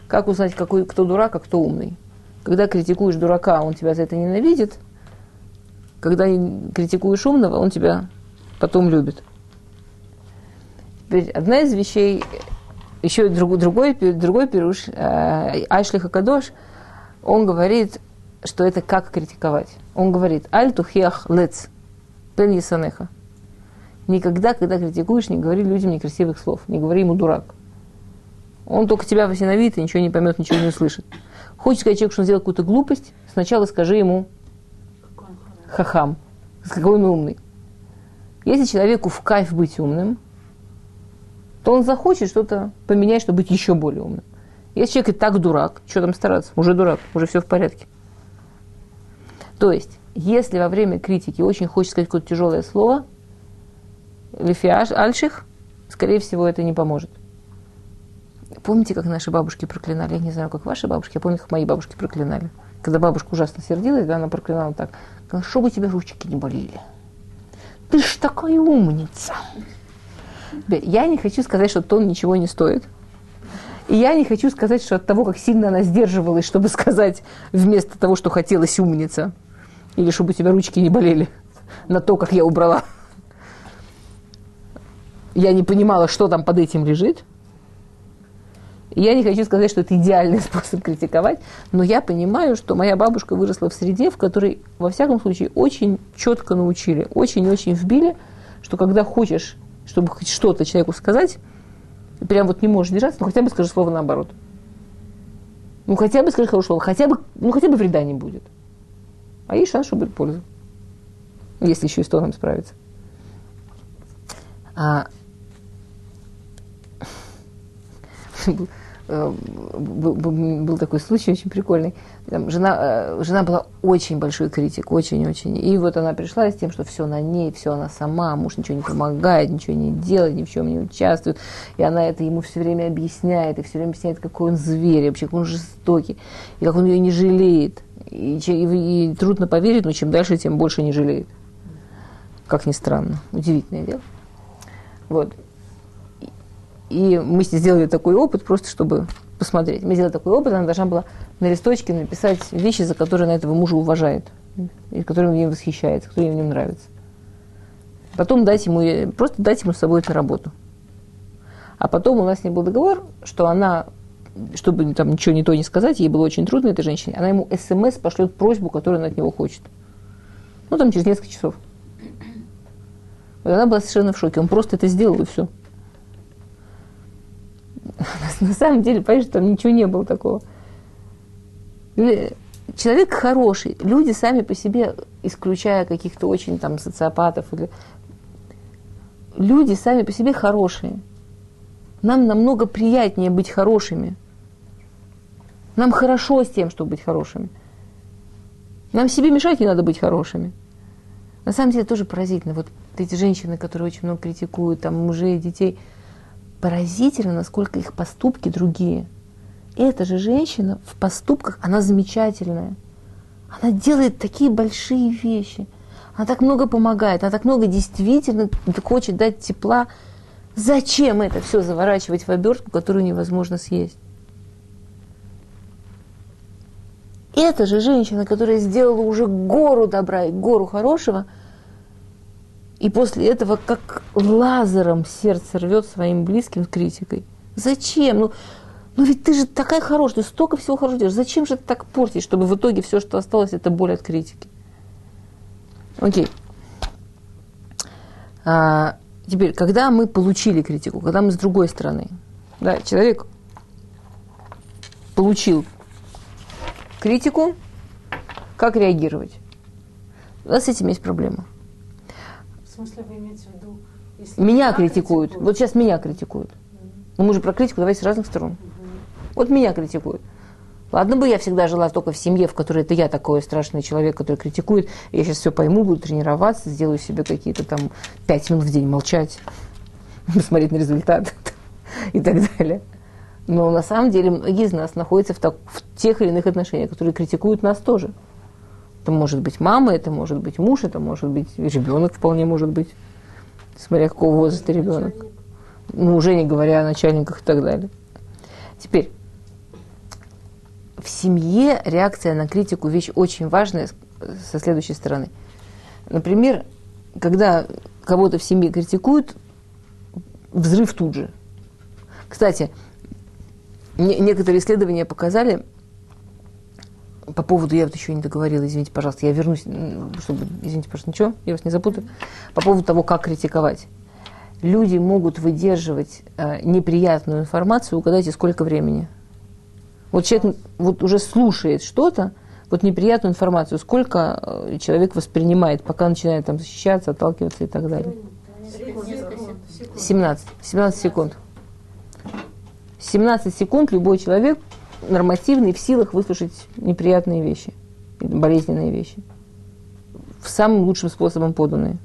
как узнать, какой, кто дурак, а кто умный. Когда критикуешь дурака, он тебя за это ненавидит. Когда критикуешь умного, он тебя потом любит. Теперь одна из вещей еще другой, другой, другой пируш, э, Айшлиха Кадош, он говорит, что это как критиковать. Он говорит, аль лец, пен ясанеха. Никогда, когда критикуешь, не говори людям некрасивых слов, не говори ему дурак. Он только тебя возненавидит и ничего не поймет, ничего не услышит. Хочешь сказать человеку, что он сделал какую-то глупость, сначала скажи ему хахам, какой он умный. Если человеку в кайф быть умным, то он захочет что-то поменять, чтобы быть еще более умным. Если человек и так дурак, что там стараться? Уже дурак, уже все в порядке. То есть, Если во время критики очень хочется сказать какое-то тяжелое слово, лифиаш, альших, скорее всего, это не поможет. Помните, как наши бабушки проклинали? Я не знаю, как ваши бабушки, я помню, как мои бабушки проклинали. Когда бабушка ужасно сердилась, да, она проклинала так. Чтобы тебе ручки не болели. Ты ж такая умница. Я не хочу сказать, что тон ничего не стоит. И я не хочу сказать, что от того, как сильно она сдерживалась, чтобы сказать вместо того, что хотелось умница, или чтобы у тебя ручки не болели на то, как я убрала. Я не понимала, что там под этим лежит. Я не хочу сказать, что это идеальный способ критиковать, но я понимаю, что моя бабушка выросла в среде, в которой, во всяком случае, очень четко научили, очень-очень вбили, что когда хочешь, чтобы хоть что-то человеку сказать, прям вот не можешь держаться, ну хотя бы скажи слово наоборот. Ну хотя бы скажи хорошее слово, хотя бы, ну хотя бы вреда не будет. А есть шанс, что будет польза. Если еще и с тоном справиться. А, был, был такой случай очень прикольный. Там жена, э, жена была очень большой критик, очень-очень. И вот она пришла с тем, что все на ней, все она сама, муж ничего не помогает, ничего не делает, ни в чем не участвует. И она это ему все время объясняет, и все время объясняет, какой он зверь, вообще, какой он жестокий, и как он ее не жалеет. И, и, и трудно поверить, но чем дальше, тем больше не жалеет. Как ни странно. Удивительное дело. Вот. И мы сделали такой опыт, просто чтобы посмотреть. Мы сделали такой опыт, она должна была на листочке написать вещи, за которые она этого мужа уважает, и которыми нем восхищается, которые в нем нравятся. Потом дать ему, просто дать ему с собой эту работу. А потом у нас с ней был договор, что она, чтобы там ничего не то не сказать, ей было очень трудно этой женщине, она ему смс пошлет просьбу, которую она от него хочет. Ну, там через несколько часов. Вот она была совершенно в шоке. Он просто это сделал, и все. На самом деле, понимаешь, там ничего не было такого. Человек хороший. Люди сами по себе, исключая каких-то очень там социопатов, или... люди сами по себе хорошие. Нам намного приятнее быть хорошими. Нам хорошо с тем, чтобы быть хорошими. Нам себе мешать не надо быть хорошими. На самом деле тоже поразительно. Вот эти женщины, которые очень много критикуют, там, мужей, детей – поразительно, насколько их поступки другие. Эта же женщина в поступках, она замечательная. Она делает такие большие вещи. Она так много помогает, она так много действительно хочет дать тепла. Зачем это все заворачивать в обертку, которую невозможно съесть? Эта же женщина, которая сделала уже гору добра и гору хорошего – и после этого как лазером сердце рвет своим близким критикой. Зачем? Ну, ну ведь ты же такая хорошая, ты столько всего хорошего делаешь. Зачем же ты так портишь, чтобы в итоге все, что осталось, это боль от критики? Окей. А, теперь, когда мы получили критику, когда мы с другой стороны, да, человек получил критику, как реагировать? У нас с этим есть проблема. Смысле, вы имеете в виду? Если меня критикуют. критикуют. Вот сейчас меня критикуют. Mm-hmm. Ну, мы же про критику давайте с разных сторон. Mm-hmm. Вот меня критикуют. Ладно бы я всегда жила только в семье, в которой это я такой страшный человек, который критикует. Я сейчас все пойму, буду тренироваться, сделаю себе какие-то там пять минут в день молчать, посмотреть на результат и так далее. Но на самом деле многие из нас находятся в, так, в тех или иных отношениях, которые критикуют нас тоже. Это может быть мама, это может быть муж, это может быть ребенок вполне может быть, смотря какого возраста ребенок. Ну, уже не говоря о начальниках и так далее. Теперь, в семье реакция на критику вещь очень важная со следующей стороны. Например, когда кого-то в семье критикуют, взрыв тут же. Кстати, некоторые исследования показали, по поводу, я вот еще не договорила, извините, пожалуйста, я вернусь, чтобы, извините, пожалуйста, ничего, я вас не запутаю, по поводу того, как критиковать. Люди могут выдерживать э, неприятную информацию, угадайте, сколько времени. Вот человек вот уже слушает что-то, вот неприятную информацию, сколько э, человек воспринимает, пока начинает там защищаться, отталкиваться и так далее. 17. 17 секунд. 17 секунд любой человек нормативный в силах выслушать неприятные вещи, болезненные вещи. самым лучшим способом поданные.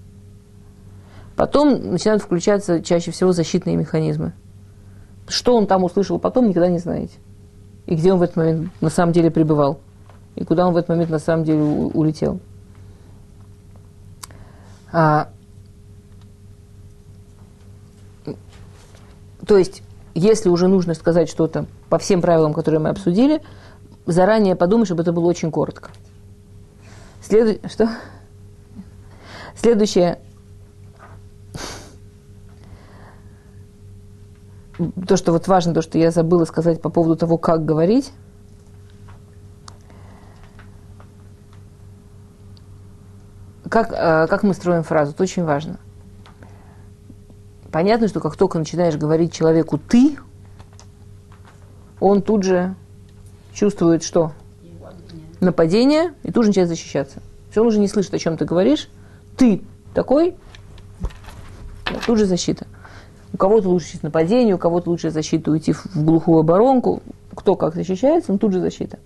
Потом начинают включаться чаще всего защитные механизмы. Что он там услышал потом, никогда не знаете. И где он в этот момент на самом деле пребывал. И куда он в этот момент на самом деле улетел. А, то есть, если уже нужно сказать что-то по всем правилам, которые мы обсудили, заранее подумай, чтобы это было очень коротко. Следу... Что? Следующее. То, что вот важно, то, что я забыла сказать по поводу того, как говорить. Как, э, как мы строим фразу, это очень важно. Понятно, что как только начинаешь говорить человеку «ты», он тут же чувствует что? Нападение, и тут же начинает защищаться. Все, он уже не слышит, о чем ты говоришь. Ты такой, тут же защита. У кого-то лучше нападение, у кого-то лучше защита уйти в глухую оборонку. Кто как защищается, но тут же защита.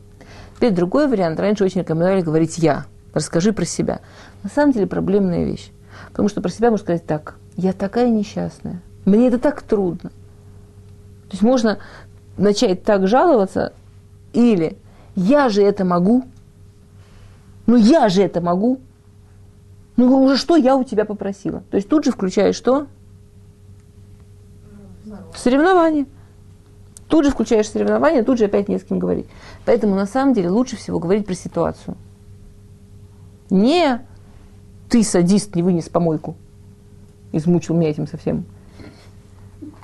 Теперь другой вариант. Раньше очень рекомендовали говорить «я». Расскажи про себя. На самом деле проблемная вещь. Потому что про себя можно сказать так. Я такая несчастная. Мне это так трудно. То есть можно начать так жаловаться, или я же это могу, ну я же это могу, ну уже что я у тебя попросила. То есть тут же включаешь что? Соревнование. Тут же включаешь соревнование, тут же опять не с кем говорить. Поэтому на самом деле лучше всего говорить про ситуацию. Не ты садист, не вынес помойку. Измучил меня этим совсем.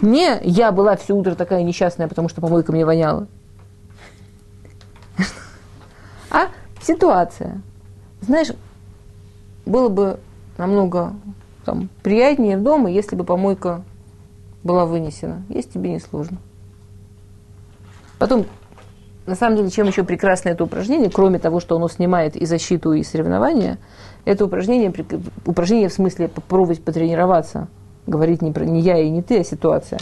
Не я была все утро такая несчастная, потому что помойка мне воняла. А ситуация. Знаешь, было бы намного там, приятнее дома, если бы помойка была вынесена. Есть тебе не сложно. Потом на самом деле, чем еще прекрасно это упражнение, кроме того, что оно снимает и защиту, и соревнования, это упражнение, упражнение в смысле попробовать потренироваться, говорить не, про, не я и не ты, а ситуация.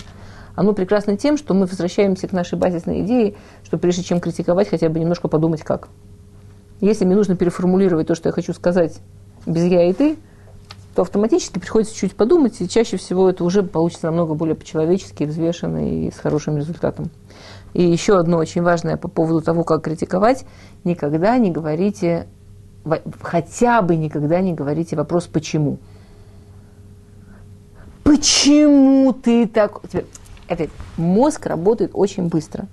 Оно прекрасно тем, что мы возвращаемся к нашей базисной идее, что прежде чем критиковать, хотя бы немножко подумать как. Если мне нужно переформулировать то, что я хочу сказать без я и ты, то автоматически приходится чуть подумать, и чаще всего это уже получится намного более по-человечески, взвешенно и с хорошим результатом. И еще одно очень важное по поводу того, как критиковать, никогда не говорите, хотя бы никогда не говорите вопрос «почему?». Почему ты так... Опять, мозг работает очень быстро.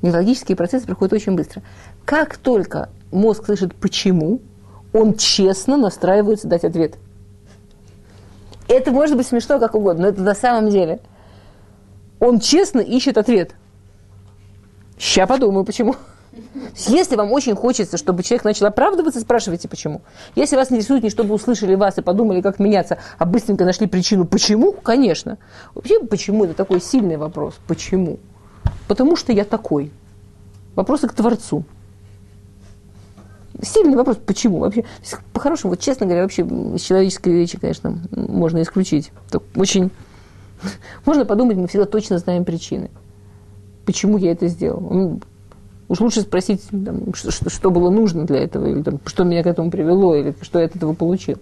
Неврологические процессы проходят очень быстро. Как только мозг слышит «почему», он честно настраивается дать ответ. Это может быть смешно как угодно, но это на самом деле. Он честно ищет ответ. Сейчас подумаю, почему. Если вам очень хочется, чтобы человек начал оправдываться, спрашивайте, почему. Если вас интересует не чтобы услышали вас и подумали, как меняться, а быстренько нашли причину, почему, конечно. Вообще, почему, это такой сильный вопрос. Почему? Потому что я такой. Вопросы к Творцу. Сильный вопрос, почему вообще? По-хорошему, вот честно говоря, вообще из человеческой речи, конечно, можно исключить. Очень... Можно подумать, мы всегда точно знаем причины почему я это сделал. Уж лучше спросить, там, что, что было нужно для этого, или там, что меня к этому привело, или что я от этого получил.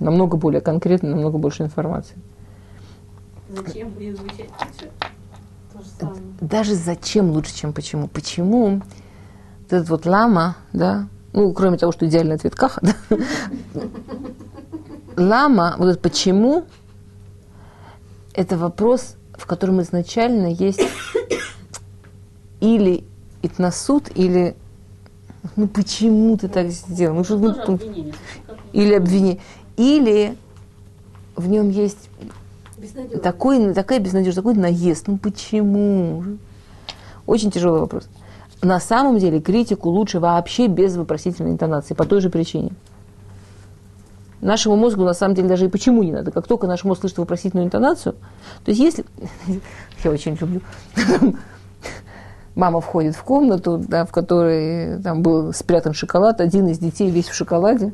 Намного более конкретно, намного больше информации. Зачем будет звучать Даже зачем лучше, чем почему. Почему вот этот вот лама, да, ну, кроме того, что идеальный ответ каха, да, лама, вот это почему, это вопрос, в котором изначально есть или итнасуд, или ну почему ты так сделал? Ну, что, ну, обвинение. Или обвинение. Или в нем есть такой, такая безнадежность, такой наезд. Ну почему? Очень тяжелый вопрос. На самом деле критику лучше вообще без вопросительной интонации, по той же причине. Нашему мозгу на самом деле даже и почему не надо. Как только наш мозг слышит вопросительную интонацию, то есть если... Я очень люблю мама входит в комнату, да, в которой там был спрятан шоколад, один из детей весь в шоколаде.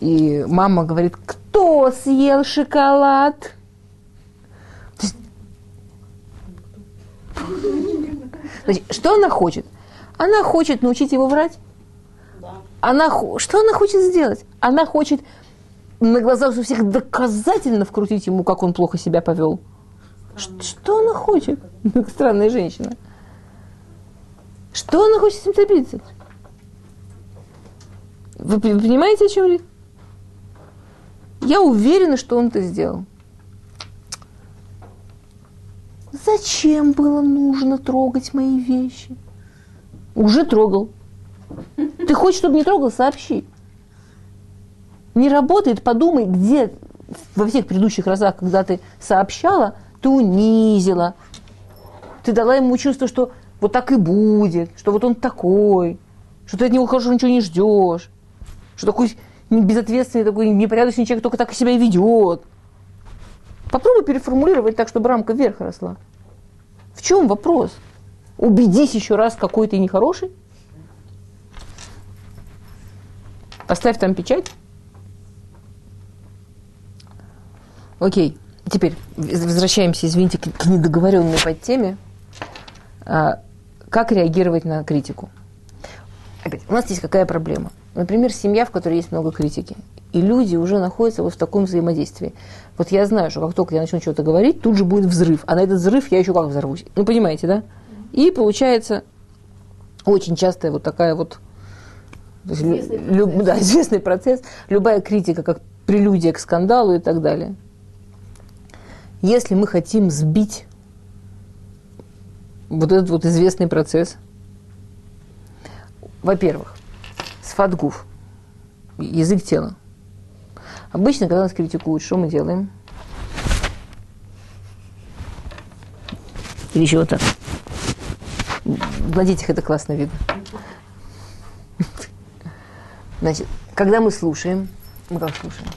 И мама говорит, кто съел шоколад? Значит, что она хочет? Она хочет научить его врать. Она, что она хочет сделать? Она хочет на глазах у всех доказательно вкрутить ему, как он плохо себя повел. Что, она хочет? Странная женщина. Что она хочет с ним добиться? Вы понимаете, о чем речь? Я уверена, что он это сделал. Зачем было нужно трогать мои вещи? Уже трогал. Ты хочешь, чтобы не трогал, сообщи. Не работает, подумай, где во всех предыдущих разах, когда ты сообщала, ты унизила. Ты дала ему чувство, что вот так и будет, что вот он такой, что ты от него хорошо ничего не ждешь, что такой безответственный, такой непорядочный человек только так себя и ведет. Попробуй переформулировать так, чтобы рамка вверх росла. В чем вопрос? Убедись еще раз, какой ты нехороший. Поставь там печать. Окей, теперь возвращаемся, извините, к недоговоренной подтеме. А, как реагировать на критику? Опять, у нас есть какая проблема? Например, семья, в которой есть много критики. И люди уже находятся вот в таком взаимодействии. Вот я знаю, что как только я начну что-то говорить, тут же будет взрыв. А на этот взрыв я еще как взорвусь. Ну, понимаете, да? И получается очень частая вот такая вот известный, лю, процесс. Да, известный процесс. Любая критика как прелюдия к скандалу и так далее. Если мы хотим сбить вот этот вот известный процесс, во-первых, сфадгуф, язык тела. Обычно, когда нас критикуют, что мы делаем? Или еще вот так. В детях это классно видно. Значит, когда мы слушаем, мы как слушаем?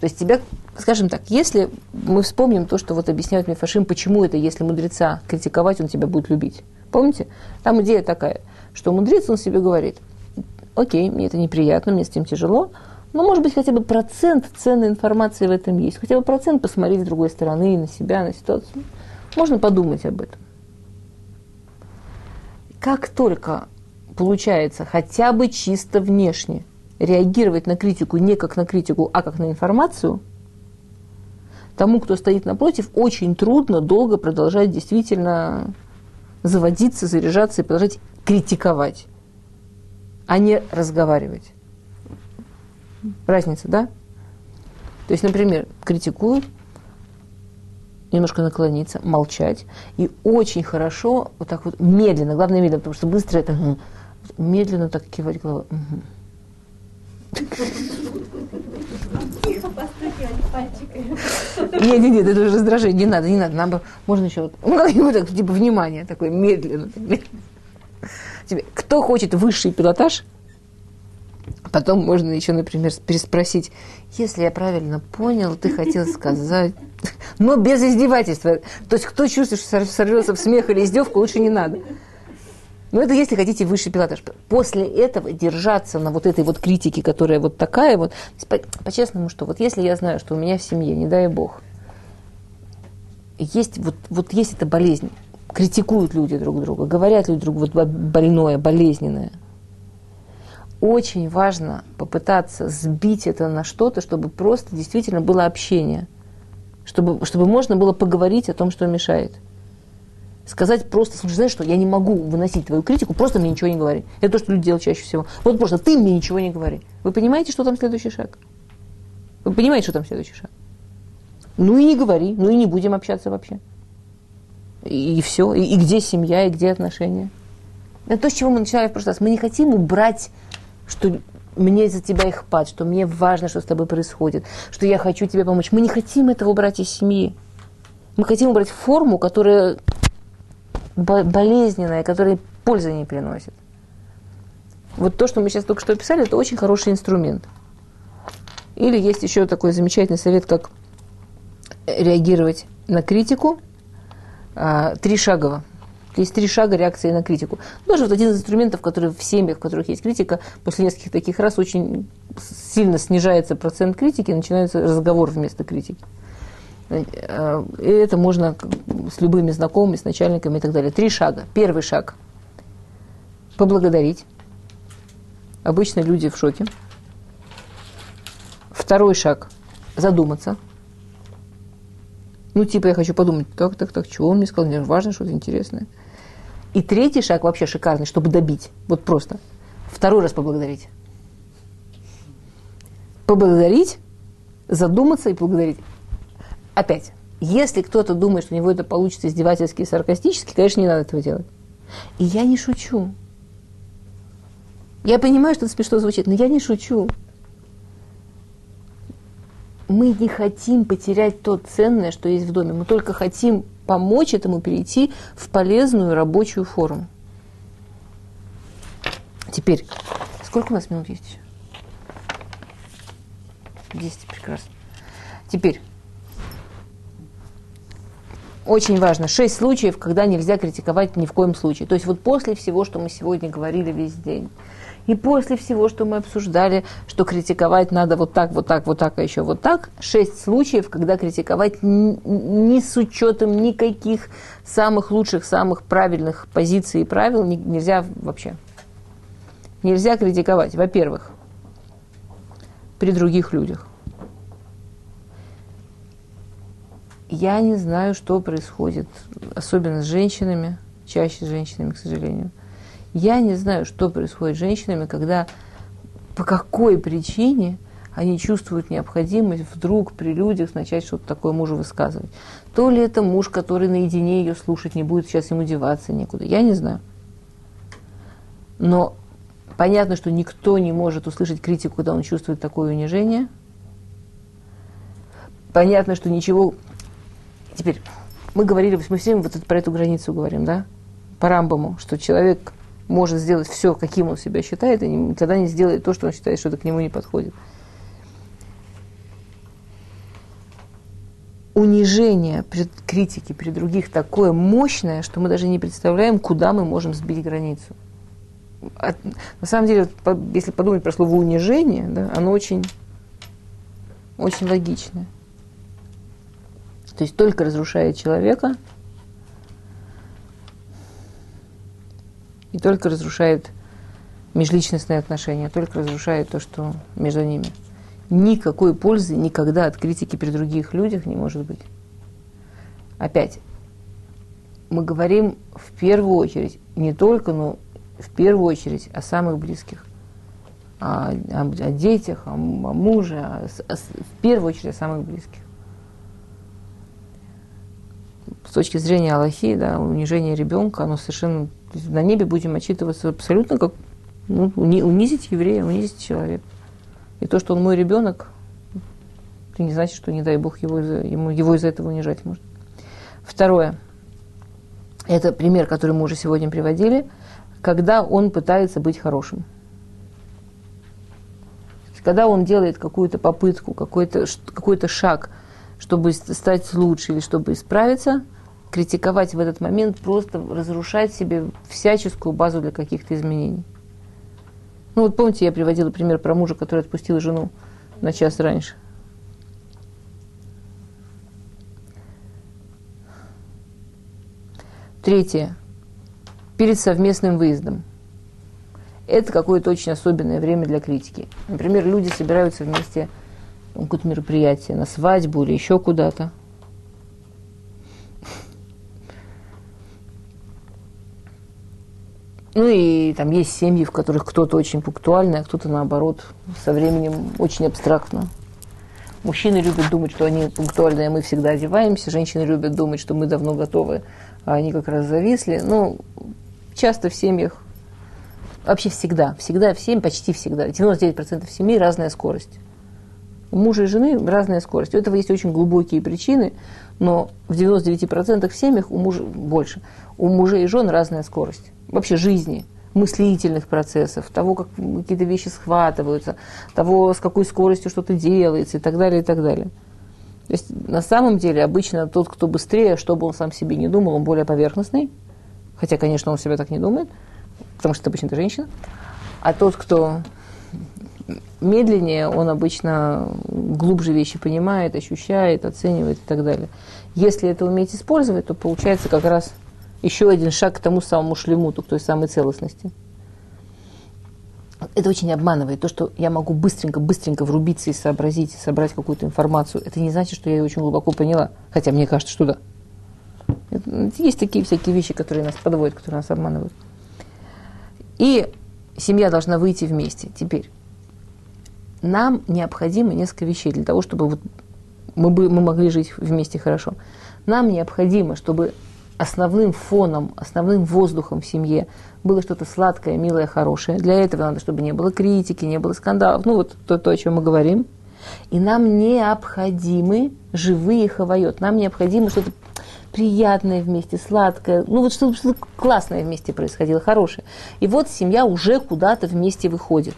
То есть тебя, скажем так, если мы вспомним то, что вот объясняют Мифашим, почему это, если мудреца критиковать, он тебя будет любить. Помните? Там идея такая, что мудрец, он себе говорит – окей, мне это неприятно, мне с этим тяжело, но, может быть, хотя бы процент ценной информации в этом есть. Хотя бы процент посмотреть с другой стороны, на себя, на ситуацию. Можно подумать об этом. Как только получается хотя бы чисто внешне реагировать на критику не как на критику, а как на информацию, тому, кто стоит напротив, очень трудно долго продолжать действительно заводиться, заряжаться и продолжать критиковать а не разговаривать. Разница, да? То есть, например, критикуют, немножко наклониться, молчать. И очень хорошо вот так вот медленно, главное медленно, потому что быстро это медленно так кивать головой. Нет, нет, нет, это уже раздражение, не надо, не надо, нам можно еще вот, ну, так, типа, внимание такое, медленно. медленно тебе, кто хочет высший пилотаж, потом можно еще, например, переспросить, если я правильно понял, ты хотел сказать, но без издевательства. То есть, кто чувствует, что сорвется в смех или издевку, лучше не надо. Но это если хотите высший пилотаж. После этого держаться на вот этой вот критике, которая вот такая вот, по-честному, что вот если я знаю, что у меня в семье, не дай бог, есть вот, вот есть эта болезнь, критикуют люди друг друга, говорят люди друг другу вот больное, болезненное. Очень важно попытаться сбить это на что-то, чтобы просто действительно было общение, чтобы, чтобы можно было поговорить о том, что мешает. Сказать просто, слушай, знаешь что, я не могу выносить твою критику, просто мне ничего не говори. Это то, что люди делают чаще всего. Вот просто ты мне ничего не говори. Вы понимаете, что там следующий шаг? Вы понимаете, что там следующий шаг? Ну и не говори, ну и не будем общаться вообще и все. И, и где семья, и где отношения. Это то, с чего мы начинали в прошлый раз. Мы не хотим убрать, что мне за тебя их пад, что мне важно, что с тобой происходит, что я хочу тебе помочь. Мы не хотим этого убрать из семьи. Мы хотим убрать форму, которая болезненная, которая пользы не приносит. Вот то, что мы сейчас только что описали, это очень хороший инструмент. Или есть еще такой замечательный совет, как реагировать на критику – а, три шагово. Есть три шага реакции на критику. Тоже вот один из инструментов, который в семьях, в которых есть критика, после нескольких таких раз очень сильно снижается процент критики, начинается разговор вместо критики. А, и это можно с любыми знакомыми, с начальниками и так далее. Три шага. Первый шаг – поблагодарить. Обычно люди в шоке. Второй шаг – задуматься. Ну, типа, я хочу подумать, так, так, так, чего он мне сказал, мне важно, что-то интересное. И третий шаг вообще шикарный, чтобы добить. Вот просто. Второй раз поблагодарить. Поблагодарить, задуматься и поблагодарить. Опять, если кто-то думает, что у него это получится издевательски и саркастически, конечно, не надо этого делать. И я не шучу. Я понимаю, что это смешно звучит, но я не шучу. Мы не хотим потерять то ценное, что есть в доме. Мы только хотим помочь этому перейти в полезную рабочую форму. Теперь, сколько у нас минут есть еще? Десять, прекрасно. Теперь, очень важно, шесть случаев, когда нельзя критиковать ни в коем случае. То есть вот после всего, что мы сегодня говорили весь день, и после всего, что мы обсуждали, что критиковать надо вот так, вот так, вот так, а еще вот так, шесть случаев, когда критиковать ни с учетом никаких самых лучших, самых правильных позиций и правил нельзя вообще. Нельзя критиковать, во-первых, при других людях. Я не знаю, что происходит, особенно с женщинами, чаще с женщинами, к сожалению. Я не знаю, что происходит с женщинами, когда по какой причине они чувствуют необходимость вдруг при людях начать что-то такое мужу высказывать. То ли это муж, который наедине ее слушать не будет, сейчас ему деваться некуда. Я не знаю. Но понятно, что никто не может услышать критику, когда он чувствует такое унижение. Понятно, что ничего Теперь, мы говорили, мы все время вот про эту границу говорим, да, по Рамбаму, что человек может сделать все, каким он себя считает, и никогда не сделает то, что он считает, что это к нему не подходит. Унижение пред критики при других такое мощное, что мы даже не представляем, куда мы можем сбить границу. От, на самом деле, если подумать про слово унижение, да, оно очень, очень логичное. То есть только разрушает человека и только разрушает межличностные отношения, только разрушает то, что между ними. Никакой пользы никогда от критики при других людях не может быть. Опять, мы говорим в первую очередь, не только, но в первую очередь о самых близких, о, о, о детях, о, о муже, о, о, в первую очередь о самых близких с точки зрения Аллахи, да, унижение ребенка, оно совершенно на небе будем отчитываться абсолютно как ну, унизить еврея, унизить человека. И то, что он мой ребенок, это не значит, что, не дай Бог, его, ему, его из-за этого унижать можно. Второе. Это пример, который мы уже сегодня приводили, когда он пытается быть хорошим. Когда он делает какую-то попытку, какой-то какой шаг, чтобы стать лучше или чтобы исправиться – критиковать в этот момент, просто разрушать себе всяческую базу для каких-то изменений. Ну вот помните, я приводила пример про мужа, который отпустил жену на час раньше. Третье. Перед совместным выездом. Это какое-то очень особенное время для критики. Например, люди собираются вместе на какое-то мероприятие, на свадьбу или еще куда-то. Ну и там есть семьи, в которых кто-то очень пунктуальный, а кто-то наоборот со временем очень абстрактно. Мужчины любят думать, что они пунктуальные, а мы всегда одеваемся. Женщины любят думать, что мы давно готовы, а они как раз зависли. Ну, часто в семьях, вообще всегда, всегда в семье, почти всегда, 99% семей разная скорость. У мужа и жены разная скорость. У этого есть очень глубокие причины, но в 99% в семьях у мужа больше. У мужей и жен разная скорость вообще жизни, мыслительных процессов, того, как какие-то вещи схватываются, того, с какой скоростью что-то делается и так далее, и так далее. То есть на самом деле обычно тот, кто быстрее, что бы он сам себе не думал, он более поверхностный, хотя, конечно, он себя так не думает, потому что это обычно женщина, а тот, кто медленнее, он обычно глубже вещи понимает, ощущает, оценивает и так далее. Если это уметь использовать, то получается как раз еще один шаг к тому самому шлемуту, к той самой целостности. это очень обманывает. То, что я могу быстренько-быстренько врубиться и сообразить, собрать какую-то информацию, это не значит, что я ее очень глубоко поняла. Хотя мне кажется, что да. Есть такие всякие вещи, которые нас подводят, которые нас обманывают. И семья должна выйти вместе. Теперь, нам необходимо несколько вещей для того, чтобы вот мы, бы, мы могли жить вместе хорошо. Нам необходимо, чтобы основным фоном, основным воздухом в семье было что-то сладкое, милое, хорошее. Для этого надо, чтобы не было критики, не было скандалов. Ну, вот то, то о чем мы говорим. И нам необходимы живые хавайот. Нам необходимо что-то приятное вместе, сладкое. Ну, вот чтобы что-то классное вместе происходило, хорошее. И вот семья уже куда-то вместе выходит.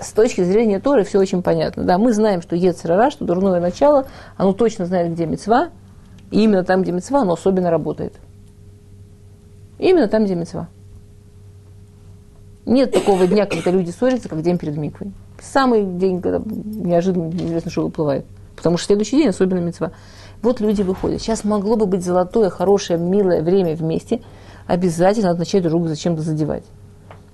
С точки зрения Торы все очень понятно. Да, мы знаем, что Ецерара, что дурное начало, оно точно знает, где мецва, и именно там, где мецва, оно особенно работает. Именно там, где мецва. Нет такого дня, когда люди ссорятся, как день перед миквой. Самый день, когда неожиданно неизвестно, что выплывает. Потому что следующий день особенно мецва. Вот люди выходят. Сейчас могло бы быть золотое, хорошее, милое время вместе. Обязательно надо начать друг друга зачем-то задевать.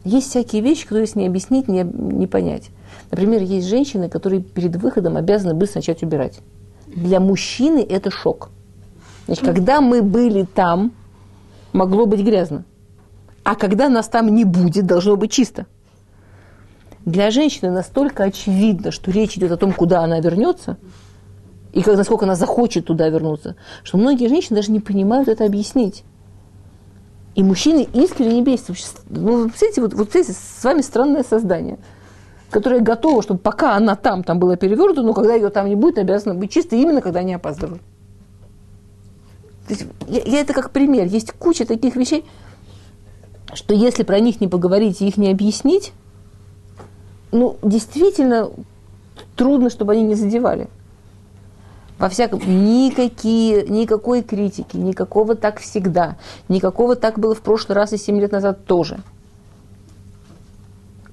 Есть всякие вещи, которые если не объяснить, не, не понять. Например, есть женщины, которые перед выходом обязаны быстро начать убирать. Для мужчины это шок. Значит, когда мы были там, могло быть грязно. А когда нас там не будет, должно быть чисто. Для женщины настолько очевидно, что речь идет о том, куда она вернется, и как, насколько она захочет туда вернуться, что многие женщины даже не понимают это объяснить. И мужчины искренне бесятся. Ну, представляете, вот, вот представляете, с вами странное создание, которое готово, чтобы пока она там, там была перевернута, но когда ее там не будет, обязана быть чистой именно когда они опаздывают. Есть, я, я это как пример. Есть куча таких вещей, что если про них не поговорить и их не объяснить, ну, действительно трудно, чтобы они не задевали. Во всяком, никакие, никакой критики, никакого так всегда, никакого так было в прошлый раз и 7 лет назад тоже.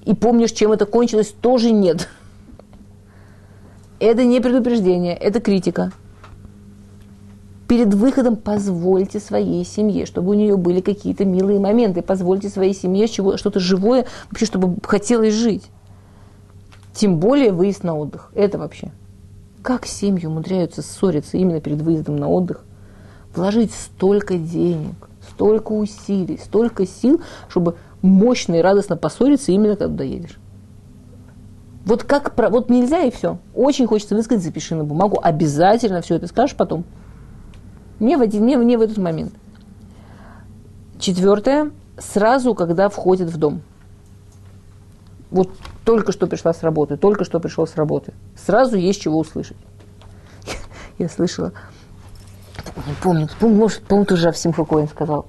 И помнишь, чем это кончилось, тоже нет. Это не предупреждение, это критика перед выходом позвольте своей семье, чтобы у нее были какие-то милые моменты. Позвольте своей семье чего, что-то живое, вообще, чтобы хотелось жить. Тем более выезд на отдых. Это вообще. Как семьи умудряются ссориться именно перед выездом на отдых? Вложить столько денег, столько усилий, столько сил, чтобы мощно и радостно поссориться именно когда доедешь. Вот как, вот нельзя и все. Очень хочется высказать, запиши на бумагу. Обязательно все это скажешь потом. Не в, один, не, не в этот момент. Четвертое. Сразу, когда входит в дом. Вот только что пришла с работы, только что пришел с работы. Сразу есть чего услышать. Я слышала, не помню, может, помню, тоже Авсим Хакоин сказал,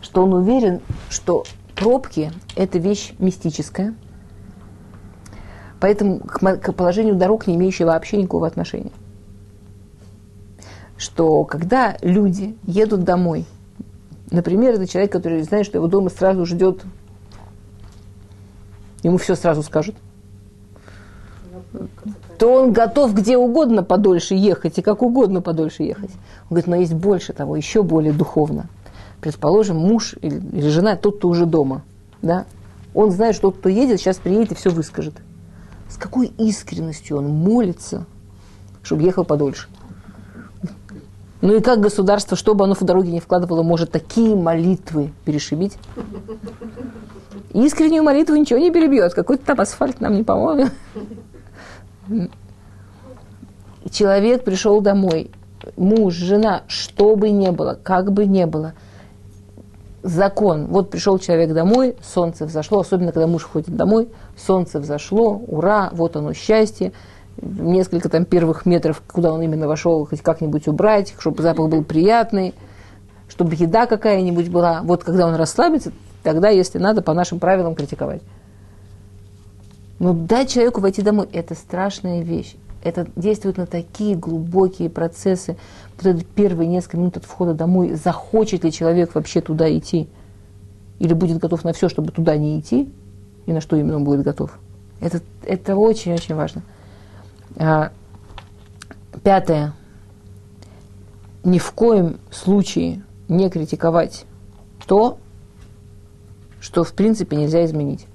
что он уверен, что пробки – это вещь мистическая, поэтому к положению дорог не имеющей вообще никакого отношения что когда люди едут домой, например, это человек, который знает, что его дома сразу ждет, ему все сразу скажут, то он готов где угодно подольше ехать и как угодно подольше ехать. Он говорит, но есть больше того, еще более духовно. Предположим, муж или, жена, тот, кто уже дома, да, он знает, что тот, кто едет, сейчас приедет и все выскажет. С какой искренностью он молится, чтобы ехал подольше. Ну и как государство, что бы оно в дороге не вкладывало, может такие молитвы перешибить? Искреннюю молитву ничего не перебьет. Какой-то там асфальт нам не поможет. Человек пришел домой, муж, жена, что бы ни было, как бы ни было, закон. Вот пришел человек домой, солнце взошло, особенно когда муж ходит домой, солнце взошло, ура, вот оно счастье несколько там первых метров, куда он именно вошел, хоть как-нибудь убрать, чтобы запах был приятный, чтобы еда какая-нибудь была. Вот когда он расслабится, тогда, если надо, по нашим правилам критиковать. Но дать человеку войти домой – это страшная вещь. Это действует на такие глубокие процессы. Вот это первые несколько минут от входа домой, захочет ли человек вообще туда идти, или будет готов на все, чтобы туда не идти, и на что именно он будет готов. Это, это очень-очень важно. А, пятое. Ни в коем случае не критиковать то, что в принципе нельзя изменить.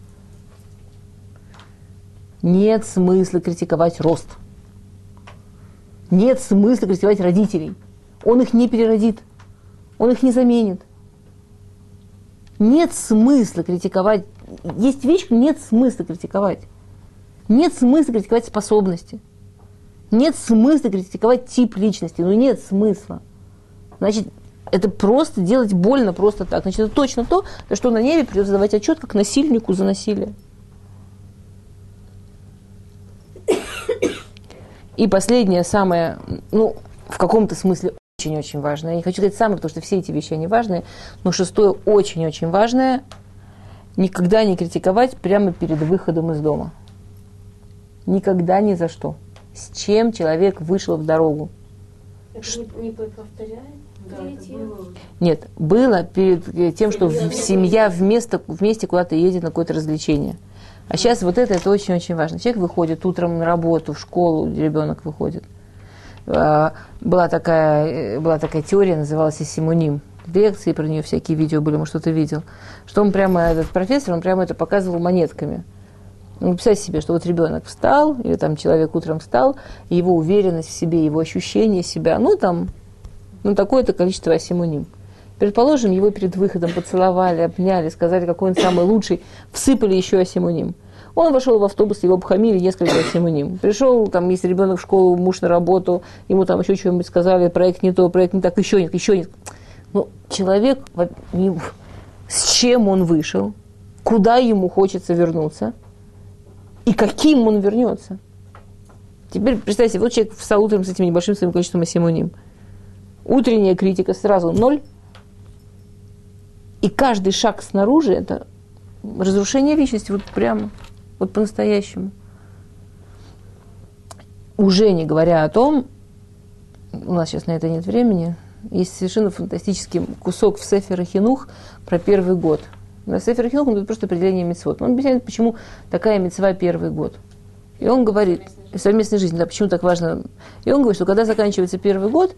Нет смысла критиковать рост. Нет смысла критиковать родителей. Он их не переродит. Он их не заменит. Нет смысла критиковать. Есть вещь, нет смысла критиковать. Нет смысла критиковать способности. Нет смысла критиковать тип личности. Ну нет смысла. Значит, это просто делать больно просто так. Значит, это точно то, за что на небе придется давать отчет как насильнику за насилие. И последнее, самое, ну, в каком-то смысле очень-очень важное. Я не хочу сказать самое, потому что все эти вещи, они важные. Но шестое очень-очень важное. Никогда не критиковать прямо перед выходом из дома. Никогда ни за что. С чем человек вышел в дорогу. Это не, не повторяет? Нет, было перед тем, что семья вместе, вместе куда-то едет на какое-то развлечение. А сейчас вот это, это очень-очень важно. Человек выходит утром на работу, в школу, ребенок выходит. А, была такая, была такая теория, называлась симоним. Лекции про нее, всякие видео были, может, кто-то видел. Что он прямо, этот профессор, он прямо это показывал монетками. Ну, представьте себе, что вот ребенок встал, или там человек утром встал, его уверенность в себе, его ощущение себя, ну, там, ну, такое-то количество асимоним. Предположим, его перед выходом поцеловали, обняли, сказали, какой он самый лучший, всыпали еще асимоним. Он вошел в автобус, его обхамили несколько асимоним. Пришел, там, если ребенок в школу, муж на работу, ему там еще что-нибудь сказали, проект не то, проект не так, еще нет, еще нет. Ну, человек, с чем он вышел, куда ему хочется вернуться, и каким он вернется. Теперь представьте, вот человек встал утром с этим небольшим своим количеством асимоним. Утренняя критика сразу ноль, и каждый шаг снаружи – это разрушение личности, вот прямо, вот по-настоящему. Уже не говоря о том, у нас сейчас на это нет времени, есть совершенно фантастический кусок в Сефере Хинух про первый год. На Сефер Хинух он дает просто определение мецвод. Он объясняет, почему такая мецва первый год. И он говорит, совместной жизни, да, почему так важно. И он говорит, что когда заканчивается первый год,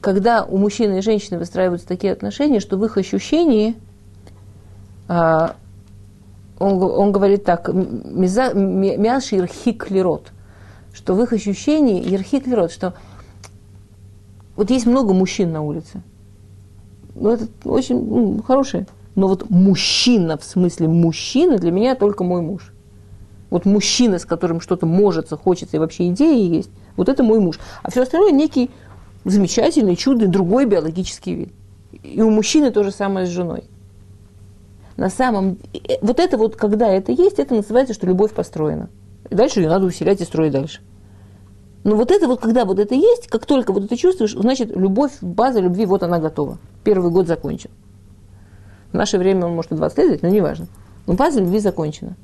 когда у мужчины и женщины выстраиваются такие отношения, что в их ощущении а, он, он говорит так, мяш ирхик лирот, что в их ощущении ирхик лирот, что вот есть много мужчин на улице. Ну, это очень ну, хорошее. Но вот мужчина, в смысле мужчина, для меня только мой муж. Вот мужчина, с которым что-то может, хочется и вообще идеи есть, вот это мой муж. А все остальное некий замечательный, чудный, другой биологический вид. И у мужчины то же самое с женой. На самом вот это вот, когда это есть, это называется, что любовь построена. И дальше ее надо усилять и строить дальше. Но вот это вот, когда вот это есть, как только вот это чувствуешь, значит, любовь, база любви, вот она готова. Первый год закончен. В наше время он может и 20 лет, но неважно. Но база любви закончена.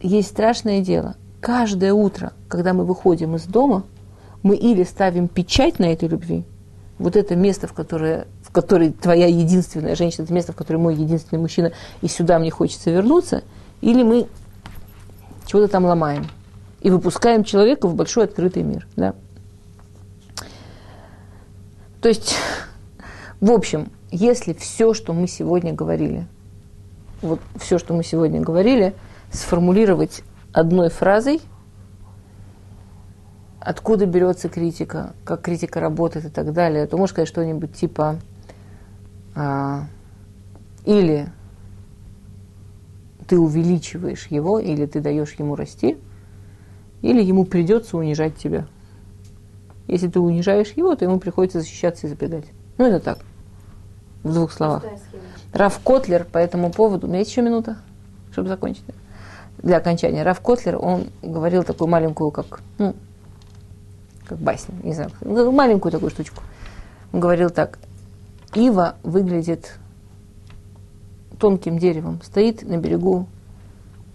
Есть страшное дело каждое утро, когда мы выходим из дома, мы или ставим печать на этой любви, вот это место, в которое, в которое твоя единственная женщина, это место, в которое мой единственный мужчина, и сюда мне хочется вернуться, или мы чего-то там ломаем и выпускаем человека в большой открытый мир. Да? То есть, в общем, если все, что мы сегодня говорили, вот все, что мы сегодня говорили, сформулировать одной фразой, откуда берется критика, как критика работает и так далее, то можешь сказать что-нибудь типа а, или ты увеличиваешь его, или ты даешь ему расти, или ему придется унижать тебя. Если ты унижаешь его, то ему приходится защищаться и запрягать. Ну, это так, в двух словах. Раф Котлер по этому поводу... У меня есть еще минута, чтобы закончить для окончания. Раф Котлер, он говорил такую маленькую, как, ну, как басню, не знаю, ну, маленькую такую штучку. Он говорил так, ива выглядит тонким деревом, стоит на берегу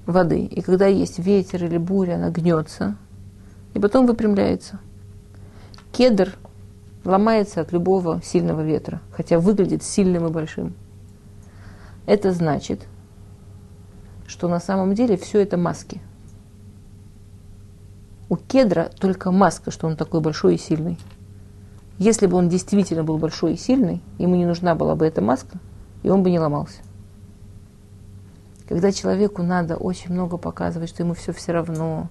воды, и когда есть ветер или буря, она гнется, и потом выпрямляется. Кедр ломается от любого сильного ветра, хотя выглядит сильным и большим. Это значит, что на самом деле все это маски. У кедра только маска, что он такой большой и сильный. Если бы он действительно был большой и сильный, ему не нужна была бы эта маска, и он бы не ломался. Когда человеку надо очень много показывать, что ему все все равно,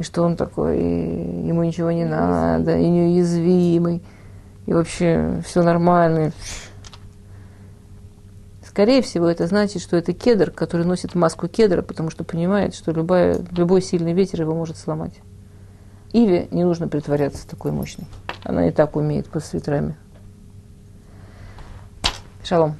и что он такой, и ему ничего не надо, и неуязвимый, и вообще все нормально. Скорее всего, это значит, что это кедр, который носит маску кедра, потому что понимает, что любая, любой сильный ветер его может сломать. Иве не нужно притворяться такой мощной. Она и так умеет под ветрами. Шалом.